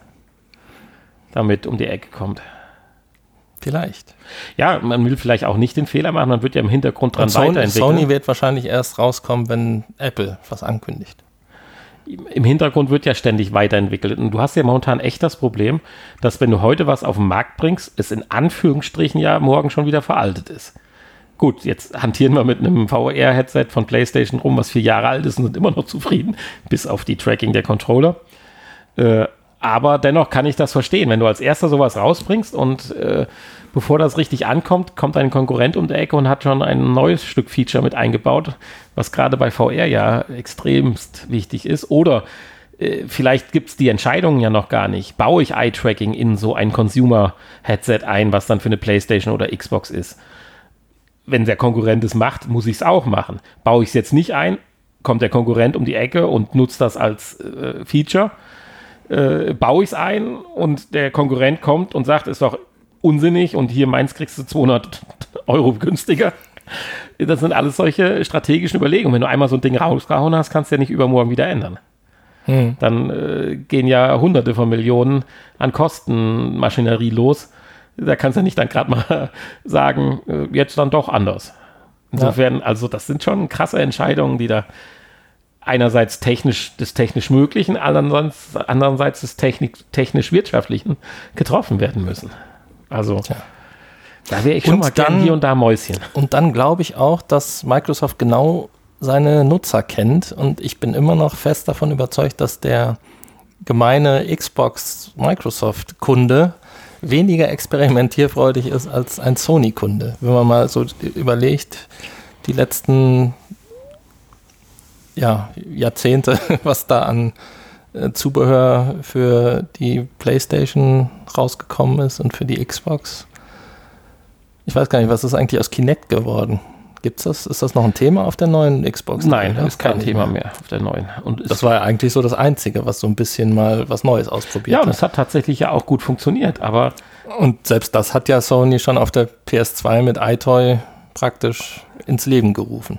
damit um die Ecke kommt. Vielleicht. Ja, man will vielleicht auch nicht den Fehler machen, man wird ja im Hintergrund dran Und Sony, weiterentwickeln. Sony wird wahrscheinlich erst rauskommen, wenn Apple was ankündigt. Im Hintergrund wird ja ständig weiterentwickelt. Und du hast ja momentan echt das Problem, dass wenn du heute was auf den Markt bringst, es in Anführungsstrichen ja morgen schon wieder veraltet ist. Gut, jetzt hantieren wir mit einem VR-Headset von PlayStation rum, was vier Jahre alt ist und sind immer noch zufrieden, bis auf die Tracking der Controller. Äh, aber dennoch kann ich das verstehen, wenn du als erster sowas rausbringst und äh, bevor das richtig ankommt, kommt ein Konkurrent um die Ecke und hat schon ein neues Stück Feature mit eingebaut, was gerade bei VR ja extremst wichtig ist. Oder äh, vielleicht gibt es die Entscheidungen ja noch gar nicht. Baue ich Eye-Tracking in so ein Consumer-Headset ein, was dann für eine PlayStation oder Xbox ist? Wenn der Konkurrent es macht, muss ich es auch machen. Baue ich es jetzt nicht ein, kommt der Konkurrent um die Ecke und nutzt das als äh, Feature äh, baue ich es ein und der Konkurrent kommt und sagt, ist doch unsinnig und hier meins kriegst du 200 Euro günstiger. Das sind alles solche strategischen Überlegungen. Wenn du einmal so ein Ding rausgehauen hast, kannst du ja nicht übermorgen wieder ändern. Dann äh, gehen ja hunderte von Millionen an Kostenmaschinerie los. Da kannst du ja nicht dann gerade mal sagen, äh, jetzt dann doch anders. Insofern, also das sind schon krasse Entscheidungen, die da einerseits technisch des technisch Möglichen, andererseits, andererseits des Technik, technisch-wirtschaftlichen getroffen werden müssen. Also Tja. da wäre ich schon Und mal dann- hier und da Mäuschen. Und dann glaube ich auch, dass Microsoft genau seine Nutzer kennt und ich bin immer noch fest davon überzeugt, dass der gemeine Xbox Microsoft Kunde weniger experimentierfreudig ist als ein Sony Kunde. Wenn man mal so überlegt, die letzten ja, Jahrzehnte, was da an äh, Zubehör für die PlayStation rausgekommen ist und für die Xbox. Ich weiß gar nicht, was ist eigentlich aus Kinect geworden? Gibt's das? Ist das noch ein Thema auf der neuen Xbox? Nein, Oder? das ist kein Thema mehr auf der neuen. Und Das war ja eigentlich so das Einzige, was so ein bisschen mal was Neues ausprobiert ja, und hat. es hat tatsächlich ja auch gut funktioniert, aber Und selbst das hat ja Sony schon auf der PS2 mit iToy praktisch ins Leben gerufen.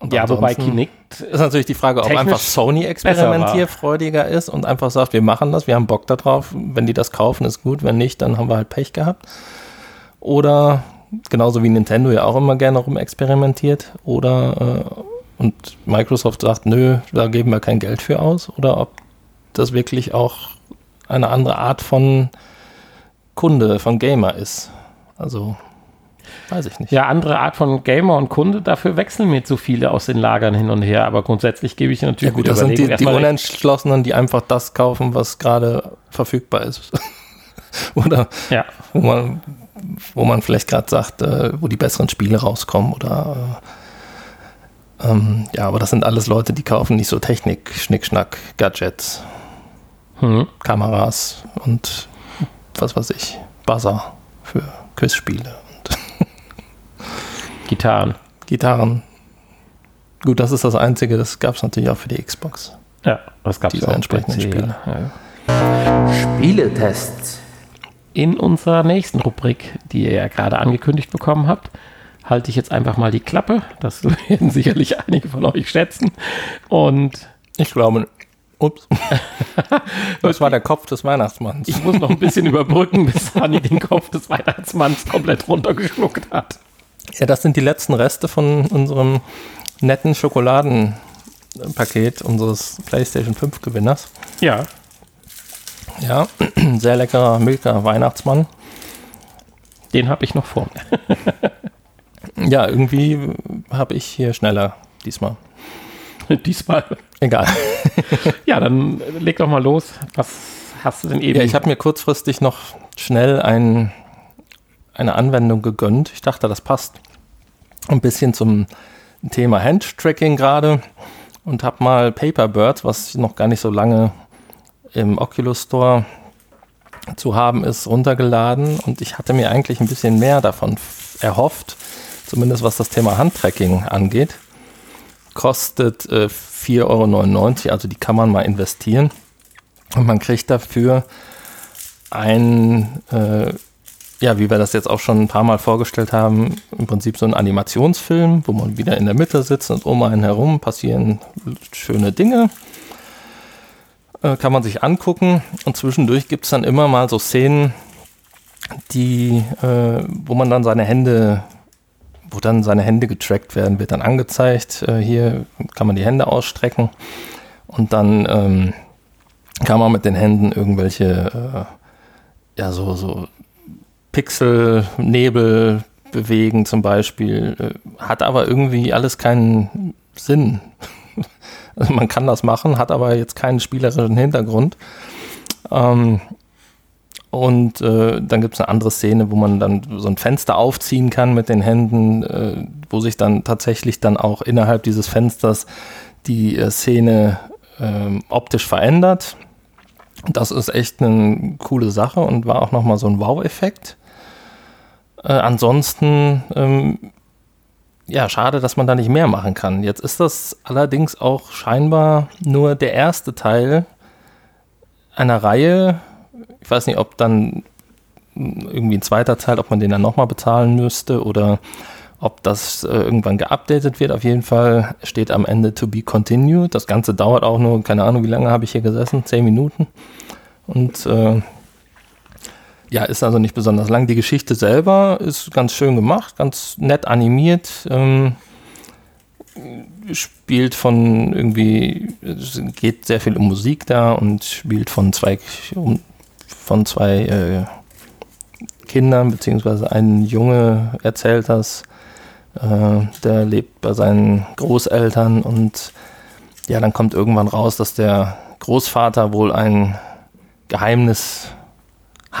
Und ja, wobei Kinect ist natürlich die Frage, ob einfach Sony experimentierfreudiger ist und einfach sagt, wir machen das, wir haben Bock darauf. Wenn die das kaufen, ist gut. Wenn nicht, dann haben wir halt Pech gehabt. Oder genauso wie Nintendo ja auch immer gerne rumexperimentiert. Oder äh, und Microsoft sagt, nö, da geben wir kein Geld für aus. Oder ob das wirklich auch eine andere Art von Kunde, von Gamer ist. Also, weiß ich nicht. Ja, andere Art von Gamer und Kunde, dafür wechseln mir zu viele aus den Lagern hin und her, aber grundsätzlich gebe ich Ja natürlich gut, mit das sind die, die. Unentschlossenen, die einfach das kaufen, was gerade verfügbar ist. oder Ja, wo man, wo man vielleicht gerade sagt, äh, wo die besseren Spiele rauskommen oder äh, ähm, ja, aber das sind alles Leute, die kaufen nicht so Technik, Schnickschnack, Gadgets, hm. Kameras und was weiß ich, Buzzer für Quizspiele Gitarren. Gitarren. Gut, das ist das Einzige, das gab es natürlich auch für die Xbox. Ja, das gab es auch. entsprechenden Spiele. Ja. Ja. Spieletests. In unserer nächsten Rubrik, die ihr ja gerade angekündigt bekommen habt, halte ich jetzt einfach mal die Klappe. Das werden sicherlich einige von euch schätzen. Und Ich glaube, ups, das war der Kopf des Weihnachtsmanns. ich muss noch ein bisschen überbrücken, bis Hanni den Kopf des Weihnachtsmanns komplett runtergeschluckt hat. Ja, das sind die letzten Reste von unserem netten Schokoladenpaket unseres PlayStation 5 Gewinners. Ja, Ja, sehr leckerer Milka Weihnachtsmann. den habe ich noch vor mir. Ja, irgendwie habe ich hier schneller diesmal. Diesmal. Egal. Ja, dann leg doch mal los. Was hast du denn eben? Ja, ich habe mir kurzfristig noch schnell ein, eine Anwendung gegönnt. Ich dachte, das passt ein bisschen zum Thema Handtracking gerade und habe mal Paperbird, was noch gar nicht so lange im Oculus Store zu haben ist, runtergeladen und ich hatte mir eigentlich ein bisschen mehr davon erhofft, zumindest was das Thema Handtracking angeht. Kostet äh, 4,99 Euro, also die kann man mal investieren. Und man kriegt dafür ein, äh, ja, wie wir das jetzt auch schon ein paar Mal vorgestellt haben, im Prinzip so ein Animationsfilm, wo man wieder in der Mitte sitzt und um einen herum passieren schöne Dinge. Äh, kann man sich angucken und zwischendurch gibt es dann immer mal so Szenen, die, äh, wo man dann seine Hände, wo dann seine Hände getrackt werden, wird dann angezeigt. Äh, hier kann man die Hände ausstrecken und dann ähm, kann man mit den Händen irgendwelche, äh, ja, so, so Pixelnebel bewegen zum Beispiel, äh, hat aber irgendwie alles keinen Sinn. Also man kann das machen, hat aber jetzt keinen spielerischen Hintergrund. Ähm, und äh, dann gibt es eine andere Szene, wo man dann so ein Fenster aufziehen kann mit den Händen, äh, wo sich dann tatsächlich dann auch innerhalb dieses Fensters die äh, Szene ähm, optisch verändert. Das ist echt eine coole Sache und war auch nochmal so ein Wow-Effekt. Äh, ansonsten, ähm, ja, schade, dass man da nicht mehr machen kann. Jetzt ist das allerdings auch scheinbar nur der erste Teil einer Reihe. Ich weiß nicht, ob dann irgendwie ein zweiter Teil, ob man den dann nochmal bezahlen müsste oder ob das äh, irgendwann geupdatet wird. Auf jeden Fall steht am Ende to be continued. Das Ganze dauert auch nur, keine Ahnung, wie lange habe ich hier gesessen? Zehn Minuten. Und äh, ja, ist also nicht besonders lang. Die Geschichte selber ist ganz schön gemacht, ganz nett animiert. Ähm, spielt von irgendwie, es geht sehr viel um Musik da und spielt von zwei, von zwei äh, Kindern, beziehungsweise ein Junge erzählt das. Äh, der lebt bei seinen Großeltern und ja, dann kommt irgendwann raus, dass der Großvater wohl ein Geheimnis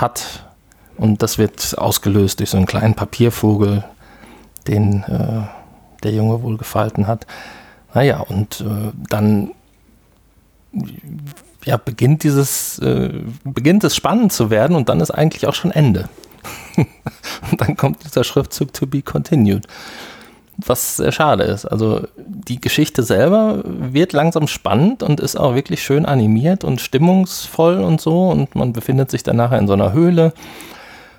hat und das wird ausgelöst durch so einen kleinen Papiervogel, den äh, der Junge wohl gefalten hat. Naja, und äh, dann ja, beginnt dieses, äh, beginnt es spannend zu werden und dann ist eigentlich auch schon Ende. und dann kommt dieser Schriftzug to be continued. Was sehr schade ist. Also die Geschichte selber wird langsam spannend und ist auch wirklich schön animiert und stimmungsvoll und so. Und man befindet sich dann nachher in so einer Höhle.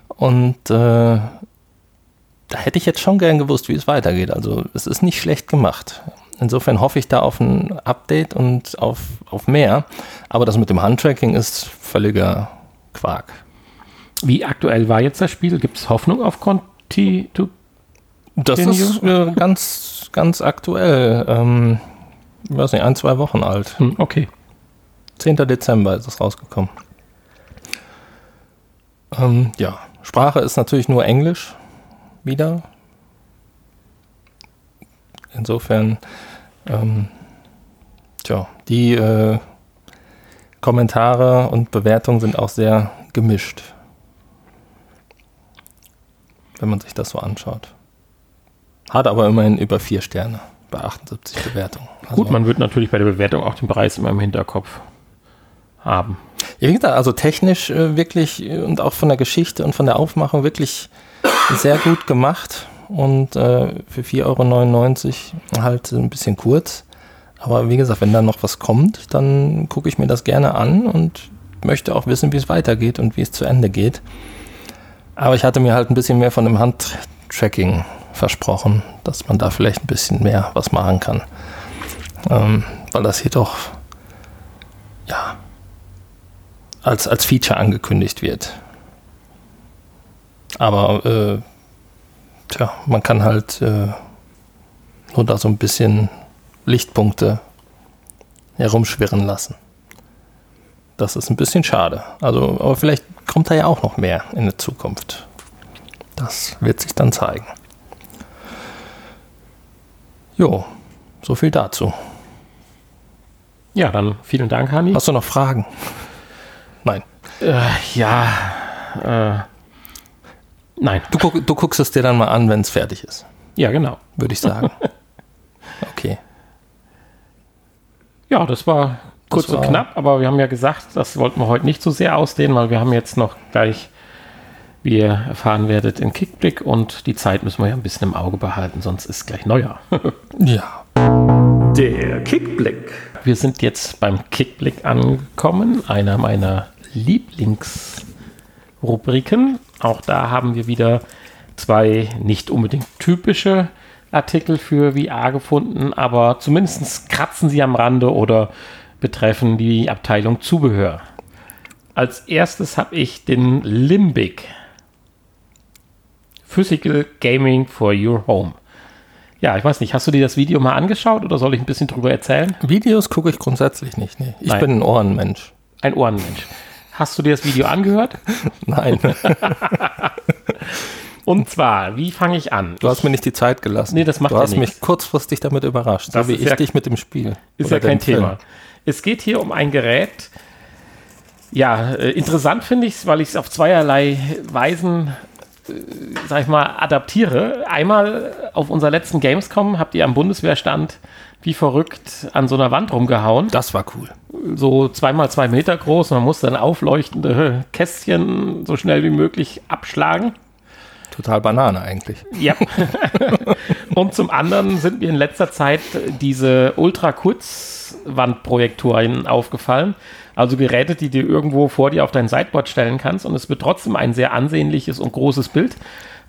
Und äh, da hätte ich jetzt schon gern gewusst, wie es weitergeht. Also es ist nicht schlecht gemacht. Insofern hoffe ich da auf ein Update und auf, auf mehr. Aber das mit dem Handtracking ist völliger Quark. Wie aktuell war jetzt das Spiel? Gibt es Hoffnung auf Conti? to- Das ist äh, ganz, ganz aktuell. Ähm, ich weiß nicht, ein, zwei Wochen alt. Hm, okay. 10. Dezember ist es rausgekommen. Ähm, ja, Sprache ist natürlich nur Englisch wieder. Insofern, ähm, tja, die äh, Kommentare und Bewertungen sind auch sehr gemischt, wenn man sich das so anschaut. Hat aber immerhin über vier Sterne bei 78 Bewertungen. Gut, Also- man wird natürlich bei der Bewertung auch den Preis immer im Hinterkopf haben. Ja, wie gesagt, also technisch äh, wirklich äh, und auch von der Geschichte und von der Aufmachung wirklich sehr gut gemacht. Und äh, für 4,99 Euro halt ein bisschen kurz. Aber wie gesagt, wenn da noch was kommt, dann gucke ich mir das gerne an und möchte auch wissen, wie es weitergeht und wie es zu Ende geht. Aber ich hatte mir halt ein bisschen mehr von dem Handtracking versprochen, dass man da vielleicht ein bisschen mehr was machen kann. Ähm, weil das hier doch ja, als, als Feature angekündigt wird. Aber äh, tja, man kann halt äh, nur da so ein bisschen Lichtpunkte herumschwirren lassen. Das ist ein bisschen schade. Also, aber vielleicht kommt da ja auch noch mehr in der Zukunft. Das wird sich dann zeigen. Jo, so viel dazu. Ja, dann vielen Dank, Hani. Hast du noch Fragen? Nein. Äh, ja, äh, nein. Du, guck, du guckst es dir dann mal an, wenn es fertig ist, Ja, genau. würde ich sagen. Okay. Ja, das war kurz Das und war- knapp, aber wir haben ja gesagt, das wollten wir heute nicht so sehr ausdehnen, weil wir haben jetzt noch gleich, wie ihr erfahren werdet, in Kickblick und die Zeit müssen wir ja ein bisschen im Auge behalten, sonst ist gleich Neujahr. Ja. Der Kickblick. Wir sind jetzt beim Kickblick angekommen, einer meiner Lieblingsrubriken. Auch da haben wir wieder zwei nicht unbedingt typische Artikel für VR gefunden, aber zumindest kratzen sie am Rande oder betreffen die Abteilung Zubehör. Als erstes habe ich den Limbic. Physical Gaming for Your Home. Ja, ich weiß nicht, hast du dir das Video mal angeschaut oder soll ich ein bisschen drüber erzählen? Videos gucke ich grundsätzlich nicht. Nee. Ich Nein. bin ein Ohrenmensch. Ein Ohrenmensch. Hast du dir das Video angehört? Nein, Und zwar, wie fange ich an? du hast mir nicht die Zeit gelassen. Nee, das macht Du ja hast nichts. mich kurzfristig damit überrascht, Das so wie ich ja- dich mit dem Spiel. Ist ja kein dem Film. Thema. Es geht hier um ein Gerät. Ja, äh, interessant finde ich es, weil ich es auf zweierlei Weisen, sag ich mal, adaptiere. Einmal auf unserer letzten Gamescom habt ihr am Bundeswehrstand wie verrückt an so einer Wand rumgehauen. Das war cool. so zweimal zwei Meter groß. Man muss dann aufleuchtende Kästchen so schnell wie möglich abschlagen. Total Banane eigentlich. Ja. und zum anderen sind mir in letzter Zeit diese Ultra-Kurzwandprojektoren aufgefallen. Also Geräte, die du irgendwo vor dir auf dein Sideboard stellen kannst und es wird trotzdem ein sehr ansehnliches und großes Bild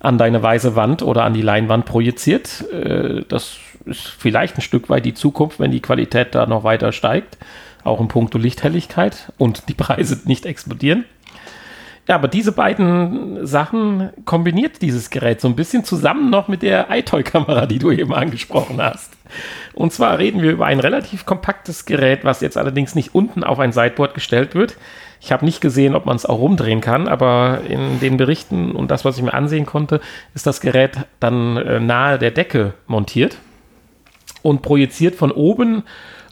an deine weiße Wand oder an die Leinwand projiziert. Äh, Das ist vielleicht ein Stück weit die Zukunft, wenn die Qualität da noch weiter steigt, auch in puncto Lichthelligkeit und die Preise nicht explodieren. Ja, aber diese beiden Sachen kombiniert dieses Gerät so ein bisschen zusammen noch mit der iToy-Kamera, die du eben angesprochen hast. Und zwar reden wir über ein relativ kompaktes Gerät, was jetzt allerdings nicht unten auf ein Sideboard gestellt wird. Ich habe nicht gesehen, ob man es auch rumdrehen kann, aber in den Berichten und das, was ich mir ansehen konnte, ist das Gerät dann äh, nahe der Decke montiert und projiziert von oben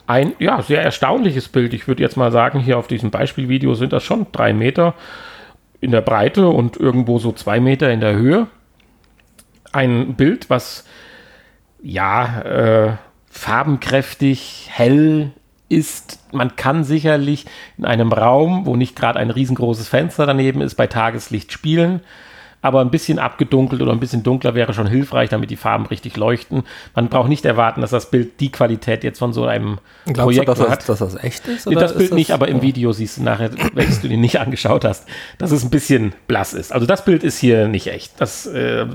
ein ja, sehr erstaunliches Bild. Ich würde jetzt mal sagen, hier auf diesem Beispielvideo sind das schon drei Meter in der Breite und irgendwo so zwei Meter in der Höhe. Ein Bild, was ja äh, farbenkräftig, hell ist. Man kann sicherlich in einem Raum, wo nicht gerade ein riesengroßes Fenster daneben ist, bei Tageslicht spielen. Aber ein bisschen abgedunkelt oder ein bisschen dunkler wäre schon hilfreich, damit die Farben richtig leuchten. Man braucht nicht erwarten, dass das Bild die Qualität jetzt von so einem Glaubst du, Projekt dass das, hat. dass das echt ist? Oder das Bild ist nicht, aber im Video siehst du nachher, welches du dir nicht angeschaut hast, dass es ein bisschen blass ist. Also das Bild ist hier nicht echt. Das äh,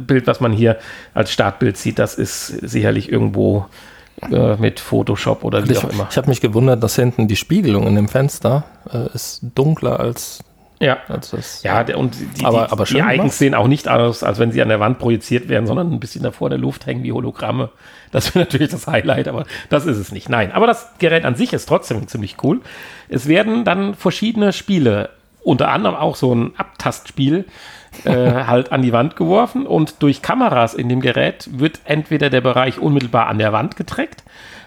Bild, was man hier als Startbild sieht, das ist sicherlich irgendwo äh, mit Photoshop oder wie Ich, auch immer. ich habe mich gewundert, dass hinten die Spiegelung in dem Fenster äh, ist dunkler als, Ja. als das. Ja, und die, Aber- die, aber die Icons sehen auch nicht aus, als wenn sie an der Wand projiziert werden, sondern ein bisschen davor in der Luft hängen wie Hologramme. Das wäre natürlich das Highlight, aber das ist es nicht. Nein, aber das Gerät an sich ist trotzdem ziemlich cool. Es werden dann verschiedene Spiele, unter anderem auch so ein Abtastspiel, äh, halt an die Wand geworfen und durch Kameras in dem Gerät wird entweder der Bereich unmittelbar an der Wand getrackt,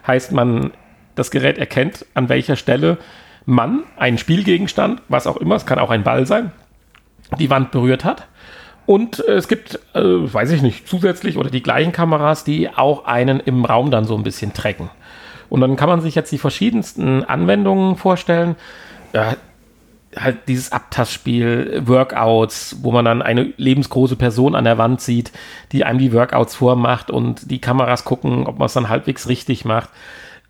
heißt man, das Gerät erkennt, an welcher Stelle man einen Spielgegenstand, was auch immer, es kann auch ein Ball sein, die Wand berührt hat. Und äh, es gibt, äh, weiß ich nicht, zusätzlich oder die gleichen Kameras, die auch einen im Raum dann so ein bisschen tracken. Und dann kann man sich jetzt die verschiedensten Anwendungen vorstellen. Ja, halt dieses Abtastspiel, Workouts, wo man dann eine lebensgroße Person an der Wand sieht, die einem die Workouts vormacht und die Kameras gucken, ob man es dann halbwegs richtig macht.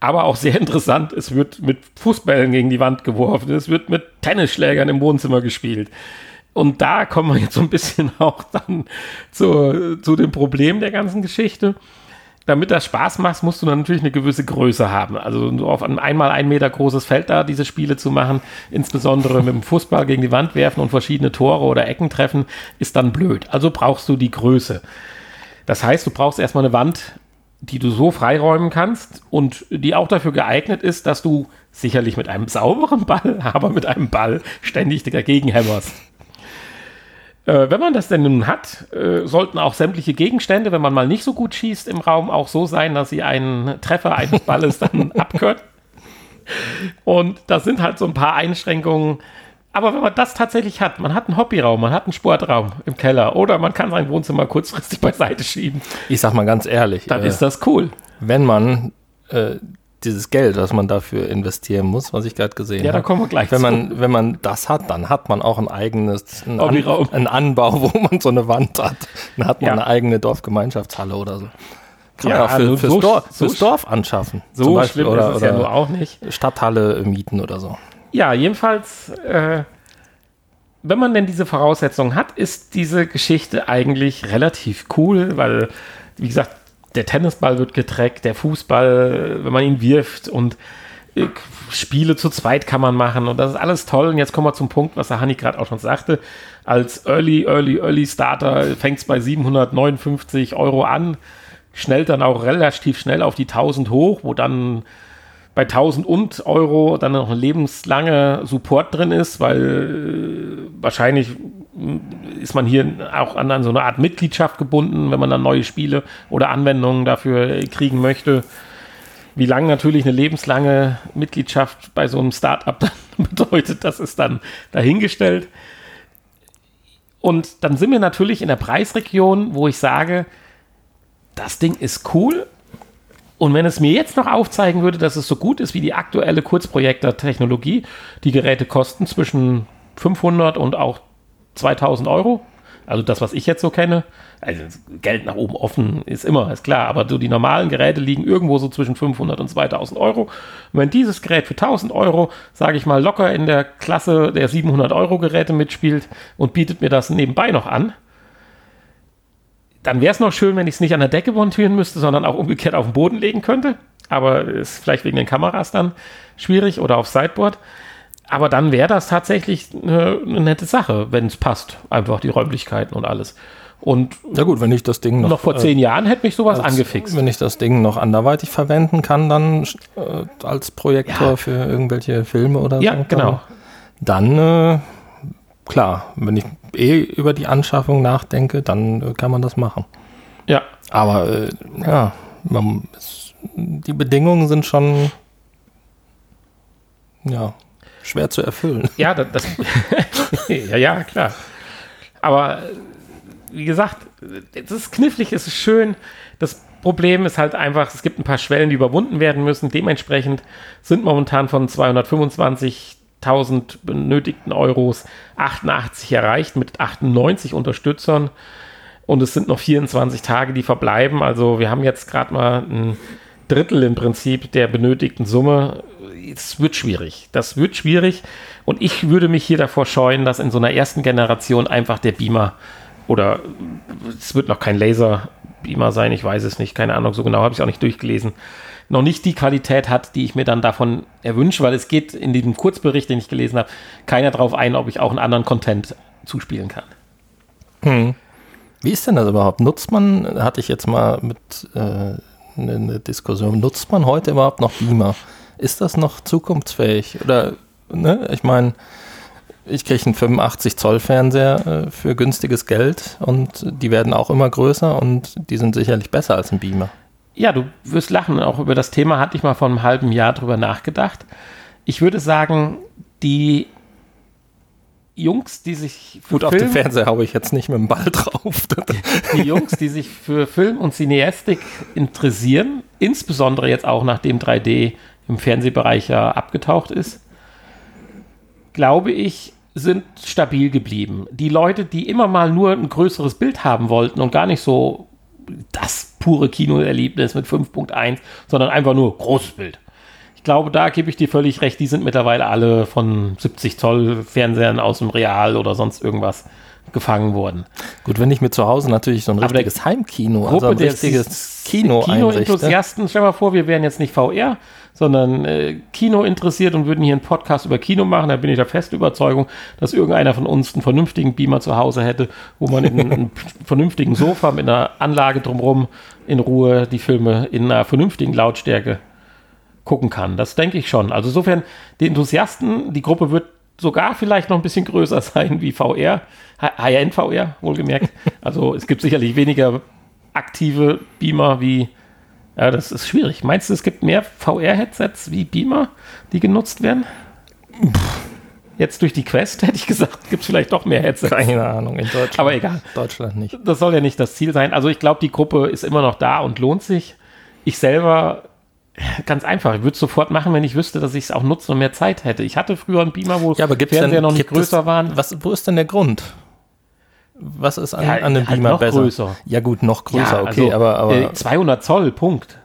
Aber auch sehr interessant, es wird mit Fußbällen gegen die Wand geworfen, es wird mit Tennisschlägern im Wohnzimmer gespielt. Und da kommen wir jetzt so ein bisschen auch dann zu, zu dem Problem der ganzen Geschichte. Damit das Spaß macht, musst du natürlich eine gewisse Größe haben. Also auf ein einmal ein Meter großes Feld da diese Spiele zu machen, insbesondere mit dem Fußball gegen die Wand werfen und verschiedene Tore oder Ecken treffen, ist dann blöd. Also brauchst du die Größe. Das heißt, du brauchst erstmal eine Wand, die du so freiräumen kannst und die auch dafür geeignet ist, dass du sicherlich mit einem sauberen Ball, aber mit einem Ball ständig dagegen hämmerst. Äh, wenn man das denn nun hat, äh, sollten auch sämtliche Gegenstände, wenn man mal nicht so gut schießt im Raum, auch so sein, dass sie einen Treffer eines Balles dann abkönnen. Und das sind halt so ein paar Einschränkungen. Aber wenn man das tatsächlich hat, man hat einen Hobbyraum, man hat einen Sportraum im Keller oder man kann sein Wohnzimmer kurzfristig beiseite schieben. Ich sag mal ganz ehrlich, Dann äh, ist das cool. wenn man äh, dieses Geld, was man dafür investieren muss, was ich gerade gesehen Ja, da habe, kommen wir gleich wenn zu. man, wenn man das hat, dann hat man auch ein eigenes, einen, Hobbyraum. An, einen Anbau, wo man so eine Wand hat. Dann hat man Ja. eine eigene Dorfgemeinschaftshalle oder so. Kann Ja, man auch für, also fürs, so- Dorf, so fürs Dorf anschaffen. So Zum Beispiel. schlimm oder, ist es oder ja nur auch nicht. Stadthalle mieten oder so. Ja, jedenfalls, äh, wenn man denn diese Voraussetzungen hat, ist diese Geschichte eigentlich relativ cool, weil, wie gesagt, der Tennisball wird getrackt, der Fußball, wenn man ihn wirft und äh, Spiele zu zweit kann man machen und das ist alles toll. Und jetzt kommen wir zum Punkt, was der Hanni gerade auch schon sagte. Als Early, Early, Early Starter fängt es bei 759 Euro an, schnellt dann auch relativ schnell auf die 1000 hoch, wo dann bei 1000 und Euro dann noch ein lebenslange Support drin ist, weil äh, wahrscheinlich mh, ist man hier auch an, an so eine Art Mitgliedschaft gebunden, wenn man dann neue Spiele oder Anwendungen dafür äh, kriegen möchte. Wie lang natürlich eine lebenslange Mitgliedschaft bei so einem Startup dann bedeutet, das ist dann dahingestellt. Und dann sind wir natürlich in der Preisregion, wo ich sage, das Ding ist cool, und wenn es mir jetzt noch aufzeigen würde, dass es so gut ist wie die aktuelle Kurzprojektor-Technologie, die Geräte kosten zwischen 500 und auch 2000 Euro. Also das, was ich jetzt so kenne. Also Geld nach oben offen ist immer, ist klar. Aber so die normalen Geräte liegen irgendwo so zwischen 500 und 2000 Euro. Und wenn dieses Gerät für 1000 Euro, sage ich mal, locker in der Klasse der 700 Euro Geräte mitspielt und bietet mir das nebenbei noch an, dann wäre es noch schön, wenn ich es nicht an der Decke montieren müsste, sondern auch umgekehrt auf den Boden legen könnte. Aber ist vielleicht wegen den Kameras dann schwierig oder auf Sideboard. Aber dann wäre das tatsächlich eine, eine nette Sache, wenn es passt. Einfach die Räumlichkeiten und alles. Und Ja gut, wenn ich das Ding noch, noch vor äh, zehn Jahren hätte mich sowas als- angefixt. Wenn ich das Ding noch anderweitig verwenden kann, dann äh, als Projektor Ja. für irgendwelche Filme oder Ja, so. genau. Dann, dann äh, klar, wenn ich eh über die Anschaffung nachdenke, dann äh, kann man das machen. Ja, Aber äh, ja, man, es, die Bedingungen sind schon ja, schwer zu erfüllen. Ja, das, das ja, ja, klar. Aber wie gesagt, es ist knifflig, es ist schön. Das Problem ist halt einfach, es gibt ein paar Schwellen, die überwunden werden müssen. Dementsprechend sind momentan von 225.000 benötigten Euros 88 erreicht mit 98 Unterstützern. Und es sind noch 24 Tage, die verbleiben. Also wir haben jetzt gerade mal ein Drittel im Prinzip der benötigten Summe. Es wird schwierig. Das wird schwierig. Und ich würde mich hier davor scheuen, dass in so einer ersten Generation einfach der Beamer oder es wird noch kein Laser-Beamer sein, ich weiß es nicht, keine Ahnung, so genau habe ich es auch nicht durchgelesen, noch nicht die Qualität hat, die ich mir dann davon erwünsche, weil es geht in diesem Kurzbericht, den ich gelesen habe, keiner darauf ein, ob ich auch einen anderen Content zuspielen kann. Wie ist denn das überhaupt? Nutzt man, hatte ich jetzt mal mit äh, eine, eine Diskussion, nutzt man heute überhaupt noch Beamer? Ist das noch zukunftsfähig? Oder, ne, ich meine, ich kriege einen 85 Zoll Fernseher äh, für günstiges Geld und die werden auch immer größer und die sind sicherlich besser als ein Beamer. Ja, du wirst lachen. Auch über das Thema hatte ich mal vor einem halben Jahr drüber nachgedacht. Ich würde sagen, die Jungs, die sich für Gut, auf den Film, Fernseher haue ich jetzt nicht mit dem Ball drauf. die Jungs, die sich für Film und Cineastik interessieren, insbesondere jetzt auch nachdem 3D im Fernsehbereich ja abgetaucht ist, glaube ich, sind stabil geblieben. Die Leute, die immer mal nur ein größeres Bild haben wollten und gar nicht so das pure Kinoerlebnis mit 5.1, sondern einfach nur großes Bild. Ich glaube, da gebe ich dir völlig recht. Die sind mittlerweile alle von 70 Zoll Fernsehern aus dem Real oder sonst irgendwas gefangen worden. Gut, wenn ich mir zu Hause natürlich so ein Aber richtiges Heimkino, Gruppe also ein richtiges Kino einrichte. Kino-Enthusiasten, stell mal vor, wir wären jetzt nicht VR, sondern äh, Kino interessiert und würden hier einen Podcast über Kino machen. Da bin ich der festen Überzeugung, dass irgendeiner von uns einen vernünftigen Beamer zu Hause hätte, wo man in einem vernünftigen Sofa mit einer Anlage drumherum in Ruhe die Filme in einer vernünftigen Lautstärke gucken kann. Das denke ich schon. Also insofern, die Enthusiasten, die Gruppe wird sogar vielleicht noch ein bisschen größer sein wie VR, High-End VR, wohlgemerkt. Also es gibt sicherlich weniger aktive Beamer wie, ja, das ist schwierig. Meinst du, es gibt mehr VR-Headsets wie Beamer, die genutzt werden? Jetzt durch die Quest hätte ich gesagt, gibt es vielleicht doch mehr Headsets. Keine Ahnung, in Deutschland. Aber egal. Deutschland nicht. Das soll ja nicht das Ziel sein. Also ich glaube, die Gruppe ist immer noch da und lohnt sich. Ich selber, ganz einfach, ich würde es sofort machen, wenn ich wüsste, dass ich es auch nutzen und mehr Zeit hätte. Ich hatte früher einen Beamer, wo Ja, aber gibt's Fernseher denn, noch nicht gibt es- größer waren. Was, wo ist denn der Grund? Was ist an, Ja, an dem halt Beamer noch besser? größer. Ja gut, noch größer, Ja, okay, also, aber, aber äh, 200 Zoll, Punkt.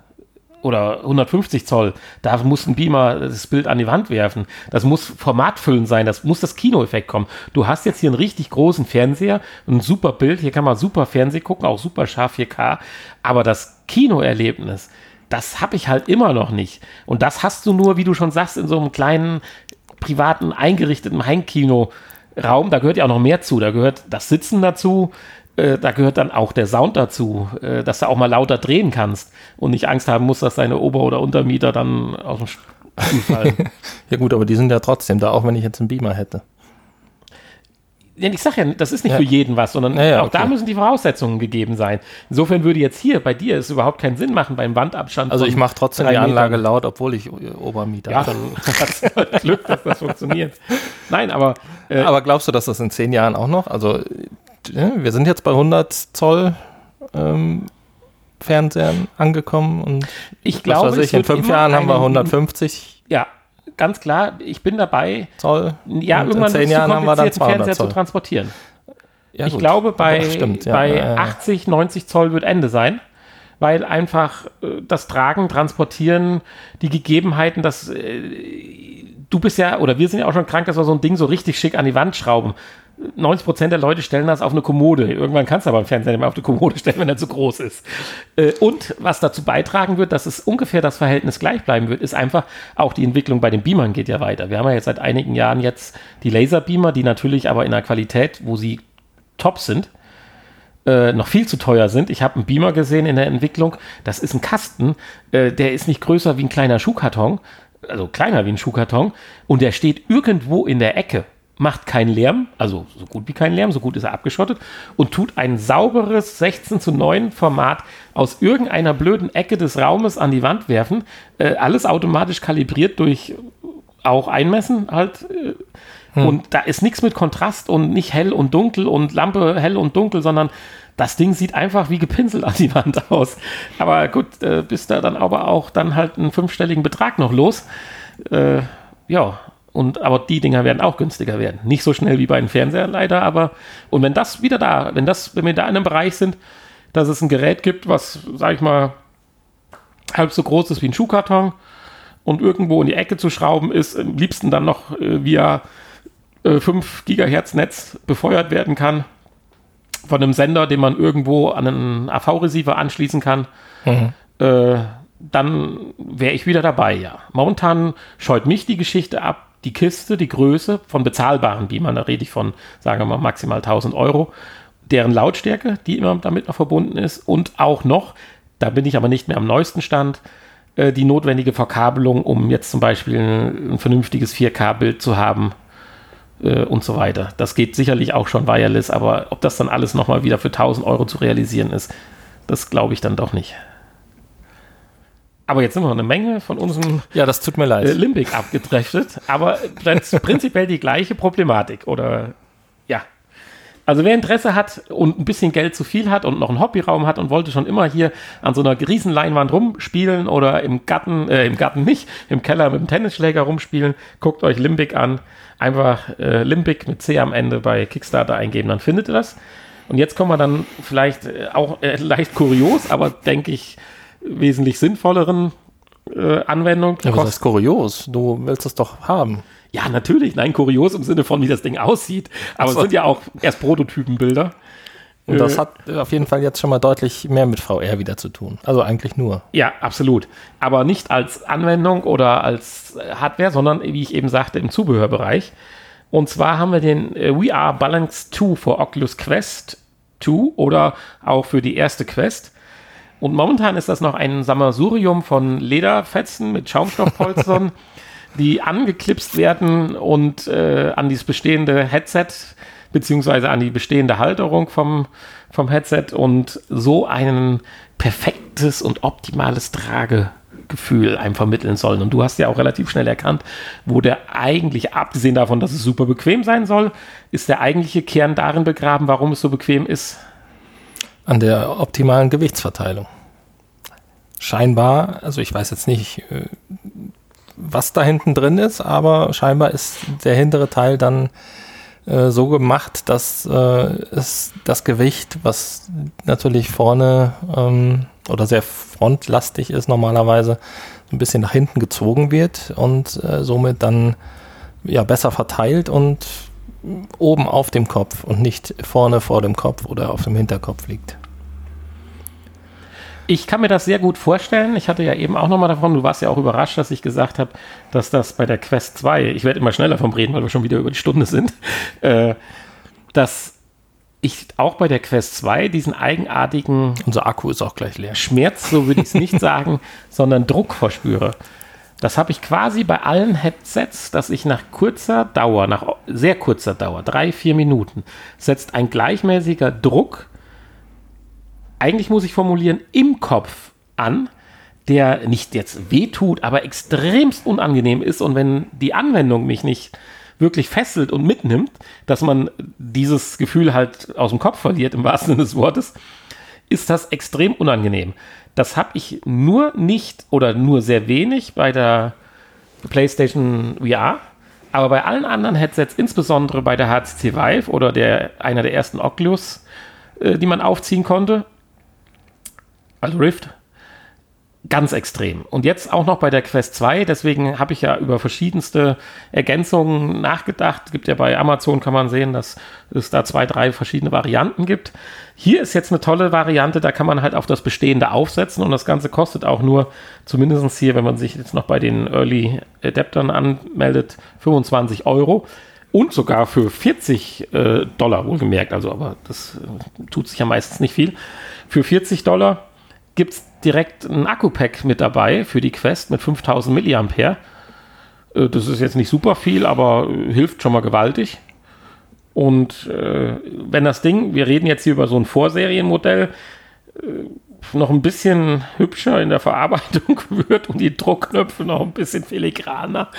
Oder 150 Zoll. Da muss ein Beamer das Bild an die Wand werfen. Das muss formatfüllend sein. Das muss das Kinoeffekt kommen. Du hast jetzt hier einen richtig großen Fernseher, ein super Bild. Hier kann man super Fernsehen gucken, auch super scharf 4K. Aber das Kinoerlebnis, das habe ich halt immer noch nicht. Und das hast du nur, wie du schon sagst, in so einem kleinen privaten eingerichteten Heimkino-Raum. Da gehört ja auch noch mehr zu. Da gehört das Sitzen dazu. Äh, da gehört dann auch der Sound dazu, äh, dass du auch mal lauter drehen kannst und nicht Angst haben musst, dass deine Ober- oder Untermieter dann aus dem Stuhl fallen. ja gut, aber die sind ja trotzdem da, auch wenn ich jetzt einen Beamer hätte. Ja, ich sag ja, das ist nicht Ja. für jeden was, sondern Ja, ja, auch da okay. müssen die Voraussetzungen gegeben sein. Insofern würde jetzt hier bei dir es überhaupt keinen Sinn machen beim Wandabstand. Also ich mache trotzdem die Anlage Metern. laut, obwohl ich äh, Obermieter Ja, bin. hast du halt Glück, dass das funktioniert. Nein, aber äh, Aber glaubst du, dass das in zehn Jahren auch noch? Also, äh, wir sind jetzt bei 100 Zoll ähm, Fernsehern angekommen und ich glaube, ich, in fünf Jahren haben wir einen- 150 Ja, ganz klar, ich bin dabei. Zoll. Ja, und irgendwann zehn zu Jahren haben wir dann kompliziert, einen 200 Fernseher zu Zoll. transportieren. Ja, ich gut. glaube, bei, stimmt, ja, bei ja, ja. 80, 90 Zoll wird Ende sein, weil einfach äh, das Tragen, Transportieren, die Gegebenheiten, dass äh, du bist ja, oder wir sind ja auch schon krank, dass wir so ein Ding so richtig schick an die Wand schrauben. 90 Prozent der Leute stellen das auf eine Kommode. Irgendwann kannst du aber einen Fernseher nicht mehr auf eine Kommode stellen, wenn er zu groß ist. Äh, Und was dazu beitragen wird, dass es ungefähr das Verhältnis gleich bleiben wird, ist einfach auch die Entwicklung bei den Beamern geht ja weiter. Wir haben ja jetzt seit einigen Jahren jetzt die Laserbeamer, die natürlich aber in einer Qualität, wo sie top sind, äh, noch viel zu teuer sind. Ich habe einen Beamer gesehen in der Entwicklung. Das ist ein Kasten, äh, der ist nicht größer wie ein kleiner Schuhkarton, also kleiner wie ein Schuhkarton, und der steht irgendwo in der Ecke, macht keinen Lärm, also so gut wie keinen Lärm, so gut ist er abgeschottet und tut ein sauberes 16 zu 9 Format aus irgendeiner blöden Ecke des Raumes an die Wand werfen. Äh, alles automatisch kalibriert durch auch einmessen halt. Äh, Und da ist nichts mit Kontrast und nicht hell und dunkel und Lampe hell und dunkel, sondern das Ding sieht einfach wie gepinselt an die Wand aus. Aber gut, äh, bist da dann aber auch dann halt einen fünfstelligen Betrag noch los. Äh, ja, und aber die Dinger werden auch günstiger werden. Nicht so schnell wie bei den Fernseher leider, aber und wenn das wieder da, wenn das, wenn wir da in einem Bereich sind, dass es ein Gerät gibt, was, sag ich mal, halb so groß ist wie ein Schuhkarton und irgendwo in die Ecke zu schrauben ist, am liebsten dann noch äh, via äh, 5 Gigahertz Netz befeuert werden kann von einem Sender, den man irgendwo an einen AV-Receiver anschließen kann, äh, dann wäre ich wieder dabei, ja. Momentan scheut mich die Geschichte ab, die Kiste, die Größe von bezahlbaren Beamern, da rede ich von, sagen wir mal, maximal 1000 Euro, deren Lautstärke, die immer damit noch verbunden ist und auch noch, da bin ich aber nicht mehr am neuesten Stand, äh, die notwendige Verkabelung, um jetzt zum Beispiel ein, vernünftiges 4K-Bild zu haben äh, und so weiter. Das geht sicherlich auch schon wireless, aber ob das dann alles nochmal wieder für 1000 Euro zu realisieren ist, das glaube ich dann doch nicht. Aber jetzt sind wir eine Menge von unserem Ja, das tut mir leid. äh, Limbic abgedriftet, aber prinz- prinzipiell die gleiche Problematik oder ja. Also wer Interesse hat und ein bisschen Geld zu viel hat und noch einen Hobbyraum hat und wollte schon immer hier an so einer Riesenleinwand rumspielen oder im Garten, äh, im Garten nicht, im Keller mit dem Tennisschläger rumspielen, guckt euch Limbic an. Einfach äh, Limbic mit C am Ende bei Kickstarter eingeben, dann findet ihr das. Und jetzt kommen wir dann vielleicht äh, auch äh, leicht kurios, aber denke ich wesentlich sinnvolleren äh, Anwendung. Ja, was heißt kurios? Du willst es doch haben. Ja, natürlich. Nein, kurios im Sinne von, wie das Ding aussieht. Aber es sind ja auch erst Prototypenbilder. Und das Äh, hat auf jeden Fall jetzt schon mal deutlich mehr mit VR wieder zu tun. Also eigentlich nur. Ja, absolut. Aber nicht als Anwendung oder als äh, Hardware, sondern wie ich eben sagte, im Zubehörbereich. Und zwar haben wir den äh, VR Balance 2 für Oculus Quest 2 oder auch für die erste Quest. Und momentan ist das noch ein Sammelsurium von Lederfetzen mit Schaumstoffpolstern, die angeklipst werden und äh, an dieses bestehende Headset beziehungsweise an die bestehende Halterung vom, vom Headset und so ein perfektes und optimales Tragegefühl einem vermitteln sollen. Und du hast ja auch relativ schnell erkannt, wo der eigentlich, abgesehen davon, dass es super bequem sein soll, ist der eigentliche Kern darin begraben, warum es so bequem ist. An der optimalen Gewichtsverteilung. Scheinbar, also ich weiß jetzt nicht, äh, was da hinten drin ist, aber scheinbar ist der hintere Teil dann äh, so gemacht, dass äh, es das Gewicht, was natürlich vorne ähm, oder sehr frontlastig ist normalerweise, ein bisschen nach hinten gezogen wird und äh, somit dann ja besser verteilt und oben auf dem Kopf und nicht vorne vor dem Kopf oder auf dem Hinterkopf liegt. Ich kann mir das sehr gut vorstellen. Ich hatte ja eben auch nochmal davon, du warst ja auch überrascht, dass ich gesagt habe, dass das bei der Quest 2, ich werde immer schneller vom Reden, weil wir schon wieder über die Stunde sind, äh, dass ich auch bei der Quest 2 diesen eigenartigen Unser Akku ist auch gleich leer. Schmerz, so würde ich es nicht sagen, sondern Druck verspüre. Das habe ich quasi bei allen Headsets, dass ich nach kurzer Dauer, nach sehr kurzer Dauer, drei, vier Minuten, setzt ein gleichmäßiger Druck, eigentlich muss ich formulieren, im Kopf an, der nicht jetzt wehtut, aber extremst unangenehm ist. Und wenn die Anwendung mich nicht wirklich fesselt und mitnimmt, dass man dieses Gefühl halt aus dem Kopf verliert, im wahrsten Sinne des Wortes, ist das extrem unangenehm. Das habe ich nur nicht oder nur sehr wenig bei der PlayStation VR, aber bei allen anderen Headsets, insbesondere bei der HTC Vive oder der, einer der ersten Oculus, äh, die man aufziehen konnte, also Rift, ganz extrem. Und jetzt auch noch bei der Quest 2, deswegen habe ich ja über verschiedenste Ergänzungen nachgedacht. Es gibt ja bei Amazon, kann man sehen, dass es da zwei, drei verschiedene Varianten gibt. Hier ist jetzt eine tolle Variante, da kann man halt auf das Bestehende aufsetzen und das Ganze kostet auch nur, zumindest hier, wenn man sich jetzt noch bei den Early Adaptern anmeldet, 25 Euro. Und sogar für 40 äh, Dollar, wohlgemerkt, also aber das äh, tut sich ja meistens nicht viel. Für 40 Dollar gibt es direkt ein Akku-Pack mit dabei für die Quest mit 5000 Milliampere. Äh, das ist jetzt nicht super viel, aber äh, hilft schon mal gewaltig. Und äh, wenn das Ding, wir reden jetzt hier über so ein Vorserienmodell, äh, noch ein bisschen hübscher in der Verarbeitung wird und die Druckknöpfe noch ein bisschen filigraner,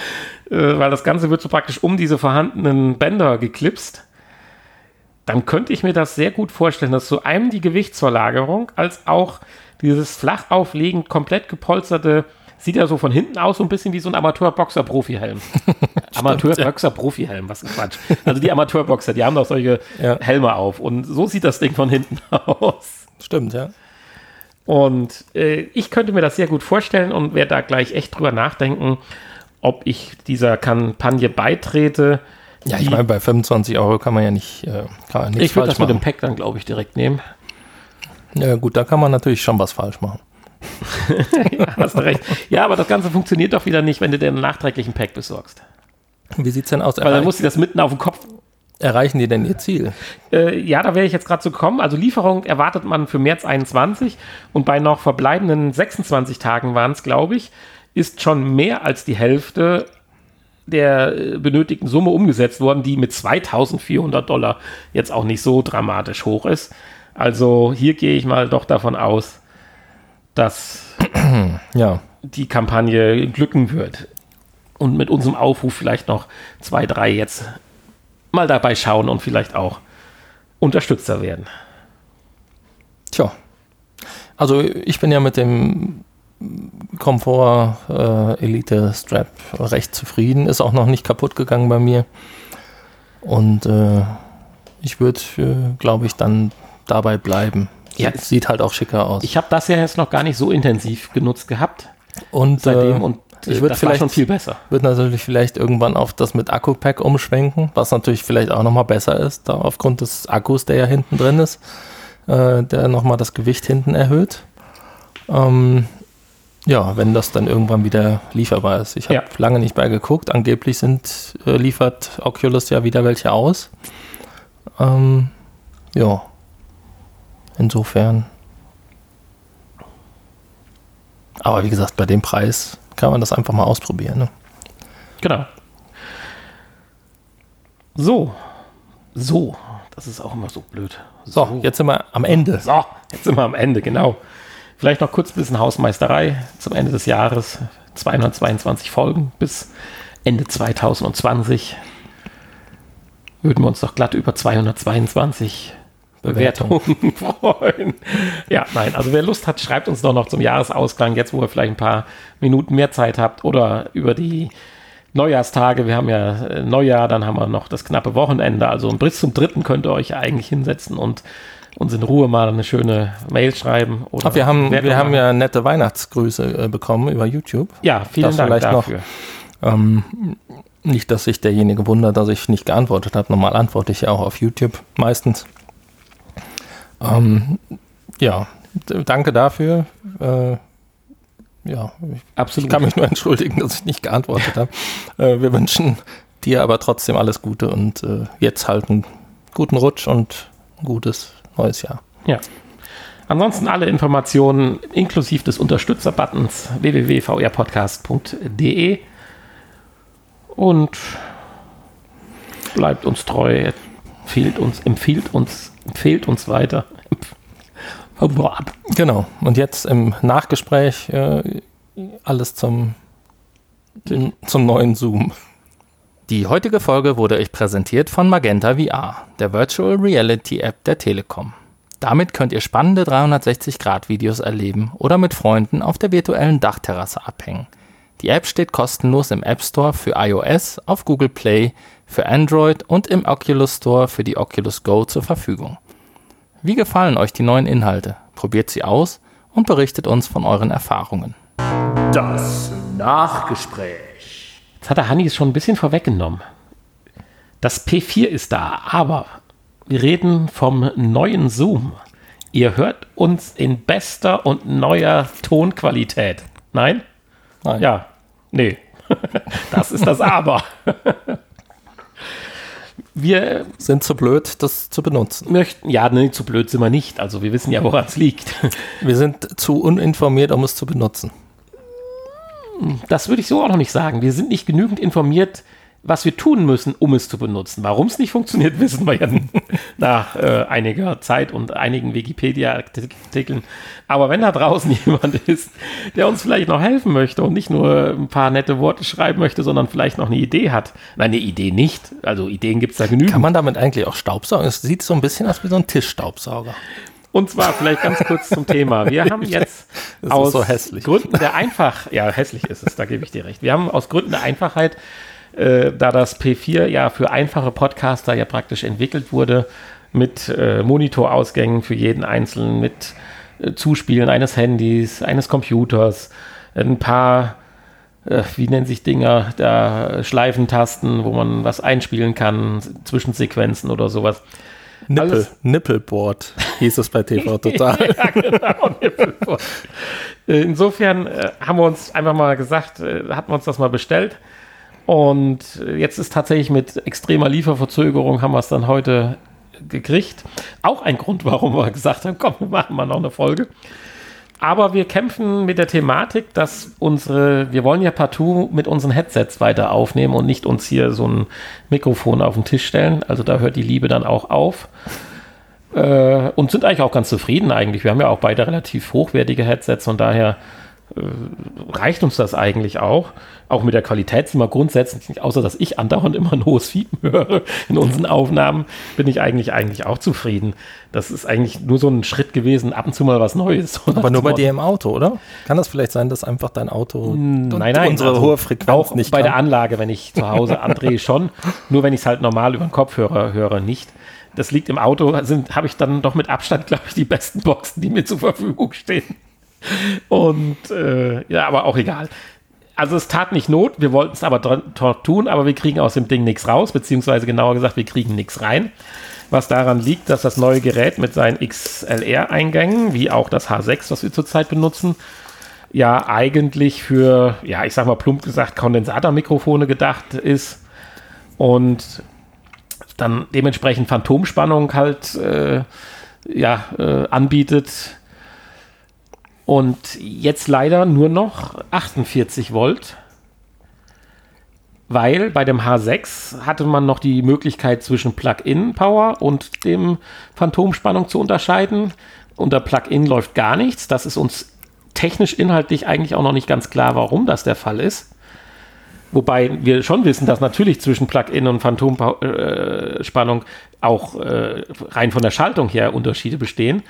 äh, weil das Ganze wird so praktisch um diese vorhandenen Bänder geklipst, dann könnte ich mir das sehr gut vorstellen, dass so einem die Gewichtsverlagerung als auch dieses flach aufliegend, komplett gepolsterte, sieht ja so von hinten aus so ein bisschen wie so ein Amateurboxer-Profi-Helm. Amateurboxer-Profi-Helm, was Quatsch. Also die Amateurboxer, die haben doch solche Ja. Helme auf und so sieht das Ding von hinten aus. Stimmt, ja. Und äh, ich könnte mir das sehr gut vorstellen und werde da gleich echt drüber nachdenken, ob ich dieser Kampagne beitrete. Ja, ich meine, bei 25 Euro kann man ja nicht, äh, kann man ich würde das mit dem machen. Pack dann, glaube ich, direkt nehmen. Ja, gut, da kann man natürlich schon was falsch machen. Ja, hast du recht. Ja, aber das Ganze funktioniert doch wieder nicht, wenn du dir einen nachträglichen Pack besorgst. Wie sieht's denn aus? Weil dann musst du das mitten auf den Kopf. erreichen die denn ihr Ziel? Äh, ja, da wäre ich jetzt gerade zu kommen. Also Lieferung erwartet man für März 21 und bei noch verbleibenden 26 Tagen waren es, glaube ich, ist schon mehr als die Hälfte der äh, benötigten Summe umgesetzt worden, die mit 2400 Dollar jetzt auch nicht so dramatisch hoch ist. Also hier gehe ich mal doch davon aus, dass Ja, die Kampagne glücken wird. Und mit unserem Aufruf vielleicht noch zwei, drei jetzt mal dabei schauen und vielleicht auch Unterstützer werden. tja. Also ich bin ja mit dem Komfort äh, Elite Strap recht zufrieden. Ist auch noch nicht kaputt gegangen bei mir. Und äh, ich würde, äh, glaube ich, dann dabei bleiben. Ja. Sieht halt auch schicker aus. Ich habe das ja jetzt noch gar nicht so intensiv genutzt gehabt. Und seitdem äh, und ich würd das war vielleicht- schon viel besser. wird natürlich vielleicht irgendwann auf das mit Akku-Pack umschwenken, was natürlich vielleicht auch nochmal besser ist, da aufgrund des Akkus, der ja hinten drin ist, äh, der nochmal das Gewicht hinten erhöht. Ähm, ja, wenn das dann irgendwann wieder lieferbar ist. Ich habe Ja. lange nicht mehr geguckt. Angeblich sind, äh, liefert Oculus ja wieder welche aus. Ähm, ja, insofern. Aber wie gesagt, bei dem Preis kann man das einfach mal ausprobieren. Ne? Genau. So. So. Das ist auch immer so blöd. So, jetzt sind wir am Ende. So, jetzt sind wir am Ende, genau. Vielleicht noch kurz ein bisschen Hausmeisterei zum Ende des Jahres. 222 Folgen bis Ende 2020. Würden wir uns doch glatt über 222 Bewertungen freuen. Ja, nein, also wer Lust hat, schreibt uns doch noch zum Jahresausklang, jetzt wo ihr vielleicht ein paar Minuten mehr Zeit habt oder über die Neujahrstage. Wir haben ja äh, Neujahr, dann haben wir noch das knappe Wochenende. Also bis zum dritten könnt ihr euch eigentlich hinsetzen und uns in Ruhe mal eine schöne Mail schreiben. Oder Ach, wir haben, Bewertung wir haben ja nette Weihnachtsgrüße äh, bekommen über YouTube. Ja, vielen das Dank vielleicht noch. dafür. Ähm, nicht, dass sich derjenige wundert, dass ich nicht geantwortet habe. Normal antworte ich ja auch auf YouTube meistens. Ähm, ja, danke dafür. Äh, ja, ich Absolut. kann mich nur entschuldigen, dass ich nicht geantwortet habe. Äh, wir wünschen dir aber trotzdem alles Gute und äh, jetzt halt einen guten Rutsch und ein gutes neues Jahr. Ja. Ansonsten alle Informationen inklusive des Unterstützer-Buttons www.vrpodcast.de und bleibt uns treu, empfiehlt uns, empfiehlt uns, empfiehlt uns weiter. Genau. Und jetzt im Nachgespräch äh, alles zum, zum neuen Zoom. Die heutige Folge wurde euch präsentiert von Magenta VR, der Virtual Reality App der Telekom. Damit könnt ihr spannende 360-Grad-Videos erleben oder mit Freunden auf der virtuellen Dachterrasse abhängen. Die App steht kostenlos im App Store für iOS, auf Google Play, für Android und im Oculus Store für die Oculus Go zur Verfügung. Wie gefallen euch die neuen Inhalte? Probiert sie aus und berichtet uns von euren Erfahrungen. Das Nachgespräch. Jetzt hat der Hanni es schon ein bisschen vorweggenommen. Das P4 ist da, aber wir reden vom neuen Zoom. Ihr hört uns in bester und neuer Tonqualität. Nein? Nein. Ja, nee. Das ist das Aber. Wir Sind zu blöd, das zu benutzen. möchten, ja, nee, zu blöd sind wir nicht. Also wir wissen ja, woran es liegt. Wir sind zu uninformiert, um es zu benutzen. Das würde ich so auch noch nicht sagen. Wir sind nicht genügend informiert, was wir tun müssen, um es zu benutzen. Warum es nicht funktioniert, wissen wir ja nach äh, einiger Zeit und einigen Wikipedia-Artikeln. Aber wenn da draußen jemand ist, der uns vielleicht noch helfen möchte und nicht nur ein paar nette Worte schreiben möchte, sondern vielleicht noch eine Idee hat. Nein, eine Idee nicht. Also Ideen gibt es da genügend. Kann man damit eigentlich auch Staubsaugen? Es sieht so ein bisschen aus wie so ein Tischstaubsauger. Und zwar vielleicht ganz kurz zum Thema. Wir haben jetzt Das ist aus so hässlich. Gründen der Einfach, ja, hässlich ist es, da gebe ich dir recht. Wir haben aus Gründen der Einfachheit, äh, da das P4 ja für einfache Podcaster ja praktisch entwickelt wurde, mit äh, Monitorausgängen für jeden Einzelnen, mit äh, Zuspielen eines Handys, eines Computers, ein paar, äh, wie nennen sich Dinger, da Schleifentasten, wo man was einspielen kann, Zwischensequenzen oder sowas. Nippel, Alles- Nippelboard hieß es bei TV Total. ja, genau. Nippelboard. Äh, Insofern äh, haben wir uns einfach mal gesagt, äh, hatten wir uns das mal bestellt. Und jetzt ist tatsächlich mit extremer Lieferverzögerung haben wir es dann heute gekriegt. Auch ein Grund, warum wir gesagt haben, komm, wir machen mal noch eine Folge. Aber wir kämpfen mit der Thematik, dass unsere, wir wollen ja partout mit unseren Headsets weiter aufnehmen und nicht uns hier so ein Mikrofon auf den Tisch stellen. Also da hört die Liebe dann auch auf. Äh, und sind eigentlich auch ganz zufrieden eigentlich. Wir haben ja auch beide relativ hochwertige Headsets, von daher reicht uns das eigentlich auch. Auch mit der Qualität sind wir grundsätzlich, nicht, außer dass ich andauernd immer ein hohes Fiepen höre in unseren Aufnahmen, bin ich eigentlich eigentlich auch zufrieden. Das ist eigentlich nur so ein Schritt gewesen, ab und zu mal was Neues. Aber nur bei dir im Auto, oder? Kann das vielleicht sein, dass einfach dein Auto Nein, nein, unsere also hohe Frequenz auch nicht bei kann? der Anlage, wenn ich zu Hause andrehe, schon. Nur wenn ich es halt normal über den Kopfhörer höre, nicht. Das liegt im Auto, habe ich dann doch mit Abstand, glaube ich, die besten Boxen, die mir zur Verfügung stehen. Und äh, ja, aber auch egal. Also es tat nicht Not, wir wollten es aber dort tun, aber wir kriegen aus dem Ding nichts raus, beziehungsweise genauer gesagt, wir kriegen nichts rein. Was daran liegt, dass das neue Gerät mit seinen XLR-Eingängen, wie auch das H6, was wir zurzeit benutzen, ja eigentlich für, ja, ich sag mal plump gesagt, Kondensatormikrofone gedacht ist und dann dementsprechend Phantomspannung halt äh, ja, äh, anbietet und jetzt leider nur noch 48 Volt, weil bei dem H6 hatte man noch die Möglichkeit zwischen Plug-in-Power und dem Phantomspannung zu unterscheiden. Unter Plug-in läuft gar nichts. Das ist uns technisch inhaltlich eigentlich auch noch nicht ganz klar, warum das der Fall ist. Wobei wir schon wissen, dass natürlich zwischen Plug-in und Phantomspannung auch äh, rein von der Schaltung her Unterschiede bestehen.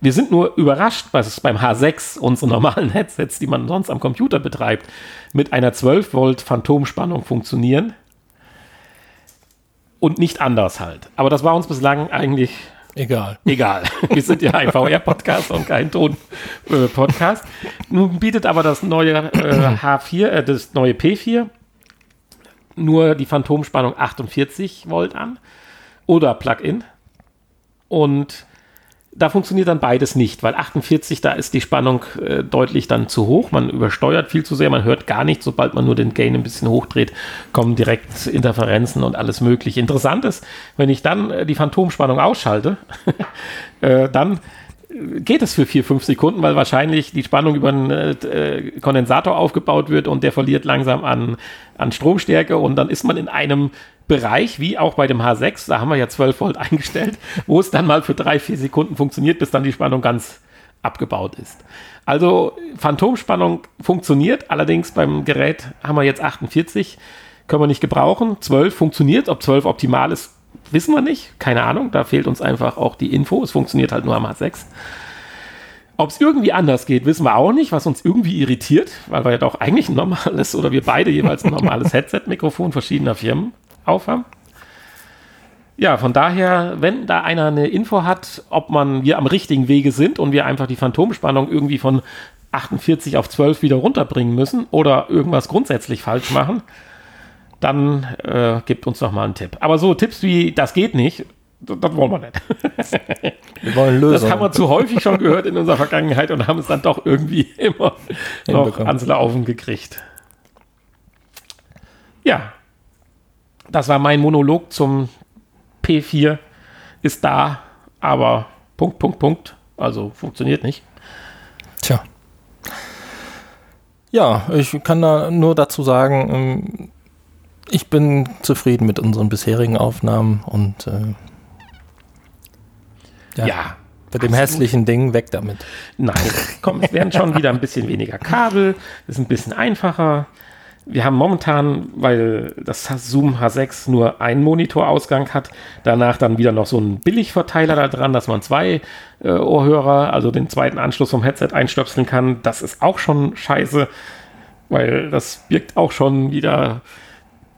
Wir sind nur überrascht, was es beim H6, unsere normalen Headsets, die man sonst am Computer betreibt, mit einer 12 Volt Phantomspannung funktionieren. Und nicht anders halt. Aber das war uns bislang eigentlich Egal. Egal. Wir sind ja ein VR-Podcast und kein Ton-Podcast. Nun bietet aber das neue äh, H4, äh, das neue P4 nur die Phantomspannung 48 Volt an oder Plug-in. Und da funktioniert dann beides nicht, weil 48, da ist die Spannung äh, deutlich dann zu hoch. Man übersteuert viel zu sehr, man hört gar nichts. Sobald man nur den Gain ein bisschen hochdreht, kommen direkt Interferenzen und alles mögliche. Interessant ist, wenn ich dann äh, die Phantomspannung ausschalte, äh, dann geht es für vier, fünf Sekunden, weil wahrscheinlich die Spannung über einen äh, Kondensator aufgebaut wird und der verliert langsam an, an Stromstärke und dann ist man in einem Bereich, wie auch bei dem H6, da haben wir ja 12 Volt eingestellt, wo es dann mal für drei, vier Sekunden funktioniert, bis dann die Spannung ganz abgebaut ist. Also Phantomspannung funktioniert, allerdings beim Gerät haben wir jetzt 48, können wir nicht gebrauchen. 12 funktioniert, ob 12 optimal ist, wissen wir nicht. Keine Ahnung, da fehlt uns einfach auch die Info. Es funktioniert halt nur am H6. Ob es irgendwie anders geht, wissen wir auch nicht, was uns irgendwie irritiert, weil wir ja doch eigentlich ein normales oder wir beide jeweils ein normales Headset-Mikrofon verschiedener Firmen aufhaben. Ja, von daher, wenn da einer eine Info hat, ob man wir am richtigen Wege sind und wir einfach die Phantomspannung irgendwie von 48 auf 12 wieder runterbringen müssen oder irgendwas grundsätzlich falsch machen, dann äh, gibt uns doch mal einen Tipp. Aber so Tipps wie, das geht nicht, das, wollen wir nicht. Wir wollen Lösungen. Das haben wir zu häufig schon gehört in unserer Vergangenheit und haben es dann doch irgendwie immer noch ans Laufen gekriegt. Ja, das war mein Monolog zum P4. Ist da, aber Punkt, Punkt, Punkt. Also funktioniert nicht. Tja. Ja, ich kann da nur dazu sagen, ähm, ich bin zufrieden mit unseren bisherigen Aufnahmen und äh, ja, ja bei dem absolut. hässlichen Ding weg damit. Nein, komm, es werden schon wieder ein bisschen weniger Kabel, ist ein bisschen einfacher. Wir haben momentan, weil das Zoom H6 nur einen Monitorausgang hat, danach dann wieder noch so einen Billigverteiler da dran, dass man zwei äh, Ohrhörer, also den zweiten Anschluss vom Headset einstöpseln kann. Das ist auch schon scheiße, weil das birgt auch schon wieder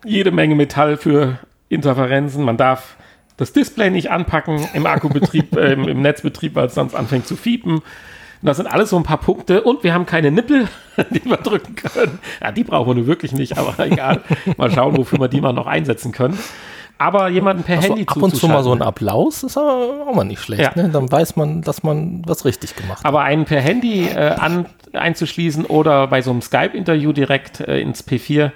jede Menge Metall für Interferenzen. Man darf das Display nicht anpacken im Akkubetrieb, äh, im, im, Netzbetrieb, weil es sonst anfängt zu fiepen. Das sind alles so ein paar Punkte. Und wir haben keine Nippel, die wir drücken können. Ja, die brauchen wir nur wirklich nicht, aber egal. Mal schauen, wofür wir die mal noch einsetzen können. Aber jemanden per also Handy ab und zu mal so ein Applaus ist aber auch mal nicht schlecht. Ja. Ne? Dann weiß man, dass man was richtig gemacht hat. Aber einen per Handy äh, an, einzuschließen oder bei so einem Skype-Interview direkt äh, ins P4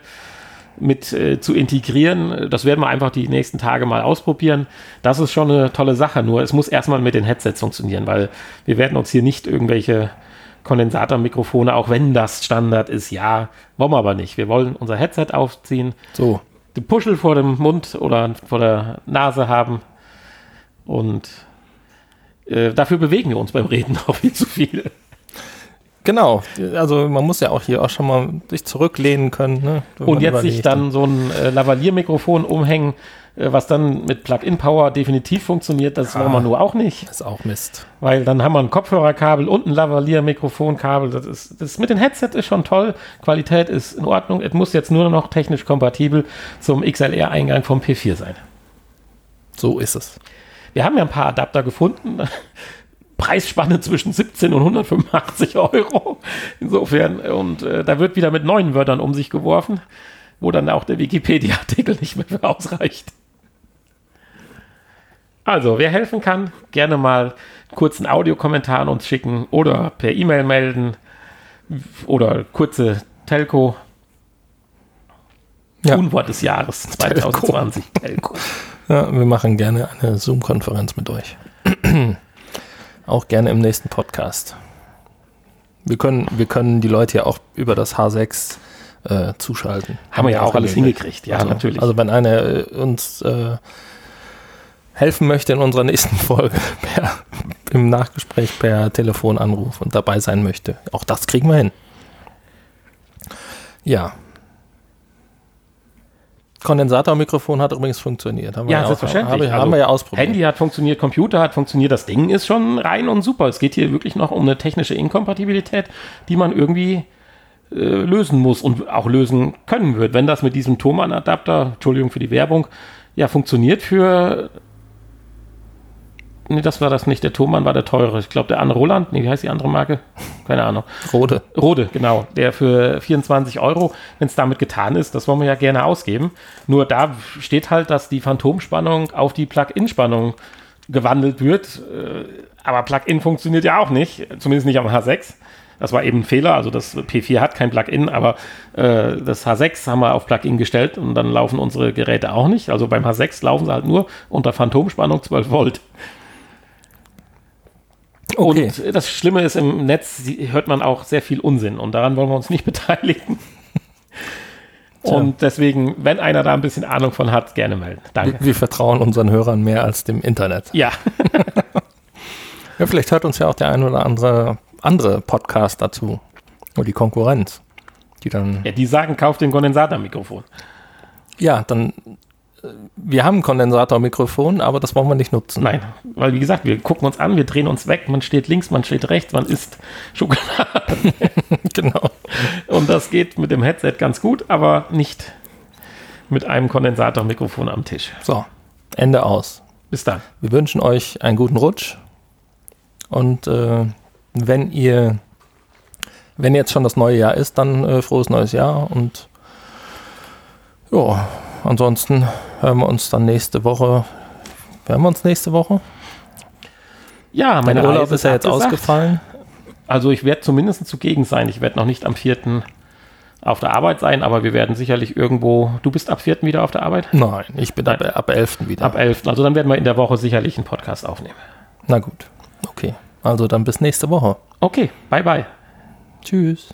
mit äh, zu integrieren. Das werden wir einfach die nächsten Tage mal ausprobieren. Das ist schon eine tolle Sache. Nur es muss erstmal mit den Headsets funktionieren, weil wir werden uns hier nicht irgendwelche Kondensatormikrofone, auch wenn das Standard ist, ja, wollen wir aber nicht. Wir wollen unser Headset aufziehen, so. den Puschel vor dem Mund oder vor der Nase haben und äh, dafür bewegen wir uns beim Reden auch viel zu viel. Genau, also man muss ja auch hier auch schon mal sich zurücklehnen können. Ne, und jetzt sich dann so ein äh, Lavalier-Mikrofon umhängen, äh, was dann mit Plug-in-Power definitiv funktioniert, das ah, wollen wir nur auch nicht. Das ist auch Mist. Weil dann haben wir ein Kopfhörerkabel und ein Lavalier-Mikrofonkabel. Das ist, das mit dem Headset ist schon toll. Qualität ist in Ordnung. Es muss jetzt nur noch technisch kompatibel zum XLR-Eingang vom P4 sein. So ist es. Wir haben ja ein paar Adapter gefunden Preisspanne zwischen 17 und 185 Euro. Insofern, und äh, da wird wieder mit neuen Wörtern um sich geworfen, wo dann auch der Wikipedia-Artikel nicht mehr ausreicht. Also, wer helfen kann, gerne mal kurzen Audiokommentar an uns schicken oder per E-Mail melden oder kurze Telco. Ja. Unwort des Jahres 2020. Telco. Ja, wir machen gerne eine Zoom-Konferenz mit euch. auch gerne im nächsten Podcast. Wir können, wir können die Leute ja auch über das H6 äh, zuschalten. Haben wir ja auch alles hingekriegt. hingekriegt, ja, also, natürlich. Also wenn einer äh, uns äh, helfen möchte in unserer nächsten Folge per, im Nachgespräch per Telefonanruf und dabei sein möchte, auch das kriegen wir hin. Ja. Kondensatormikrofon hat übrigens funktioniert. Haben wir Ja, auch- selbstverständlich. Haben, wir- Also haben wir ja ausprobiert. Handy hat funktioniert, Computer hat funktioniert, das Ding ist schon rein und super. Es geht hier wirklich noch um eine technische Inkompatibilität, die man irgendwie äh, lösen muss und auch lösen können wird. Wenn das mit diesem Thomann-Adapter, Entschuldigung für die Werbung, ja funktioniert für. Nee, das war das nicht. Der Thomann war der teure. Ich glaube, der andere Roland. Nee, wie heißt die andere Marke? Keine Ahnung. Rode. Rode, genau. Der für 24 Euro, wenn es damit getan ist, das wollen wir ja gerne ausgeben. Nur da steht halt, dass die Phantomspannung auf die Plug-in-Spannung gewandelt wird. Äh, Aber Plug-in funktioniert ja auch nicht, zumindest nicht am H6. Das war eben ein Fehler. Also das P4 hat kein Plug-in, aber äh, das H6 haben wir auf Plug-in gestellt und dann laufen unsere Geräte auch nicht. Also beim H6 laufen sie halt nur unter Phantomspannung 12 Volt. Okay. Und das Schlimme ist, im Netz hört man auch sehr viel Unsinn und daran wollen wir uns nicht beteiligen. Und deswegen, wenn einer da ein bisschen Ahnung von hat, gerne melden. Danke. Wir vertrauen unseren Hörern mehr als dem Internet. Ja, Ja, vielleicht hört uns ja auch der ein oder andere andere Podcast dazu. Oder die Konkurrenz. Die dann. ja, die sagen, kauft den Kondensatormikrofon. Ja, dann. Wir haben ein Kondensatormikrofon, aber das wollen wir nicht nutzen. Nein, weil wie gesagt, wir gucken uns an, wir drehen uns weg, man steht links, man steht rechts, man isst Schokolade. genau. Und das geht mit dem Headset ganz gut, aber nicht mit einem Kondensatormikrofon am Tisch. So, Ende aus. Bis dann. Wir wünschen euch einen guten Rutsch. Und äh, wenn ihr, wenn jetzt schon das neue Jahr ist, dann äh, frohes neues Jahr. Und ja, ansonsten hören wir uns dann nächste Woche. Hören wir uns nächste Woche? Ja, Mein Urlaub Reise ist ja jetzt abgesagt. ausgefallen. Also ich werde zumindest zugegen sein. Ich werde noch nicht am 4. auf der Arbeit sein, aber wir werden sicherlich irgendwo. Du bist ab 4. wieder auf der Arbeit? Nein, ich bin ab, ab 11. wieder. Ab 11. Also dann werden wir in der Woche sicherlich einen Podcast aufnehmen. Na gut, okay. Also dann bis nächste Woche. Okay, bye bye. Tschüss.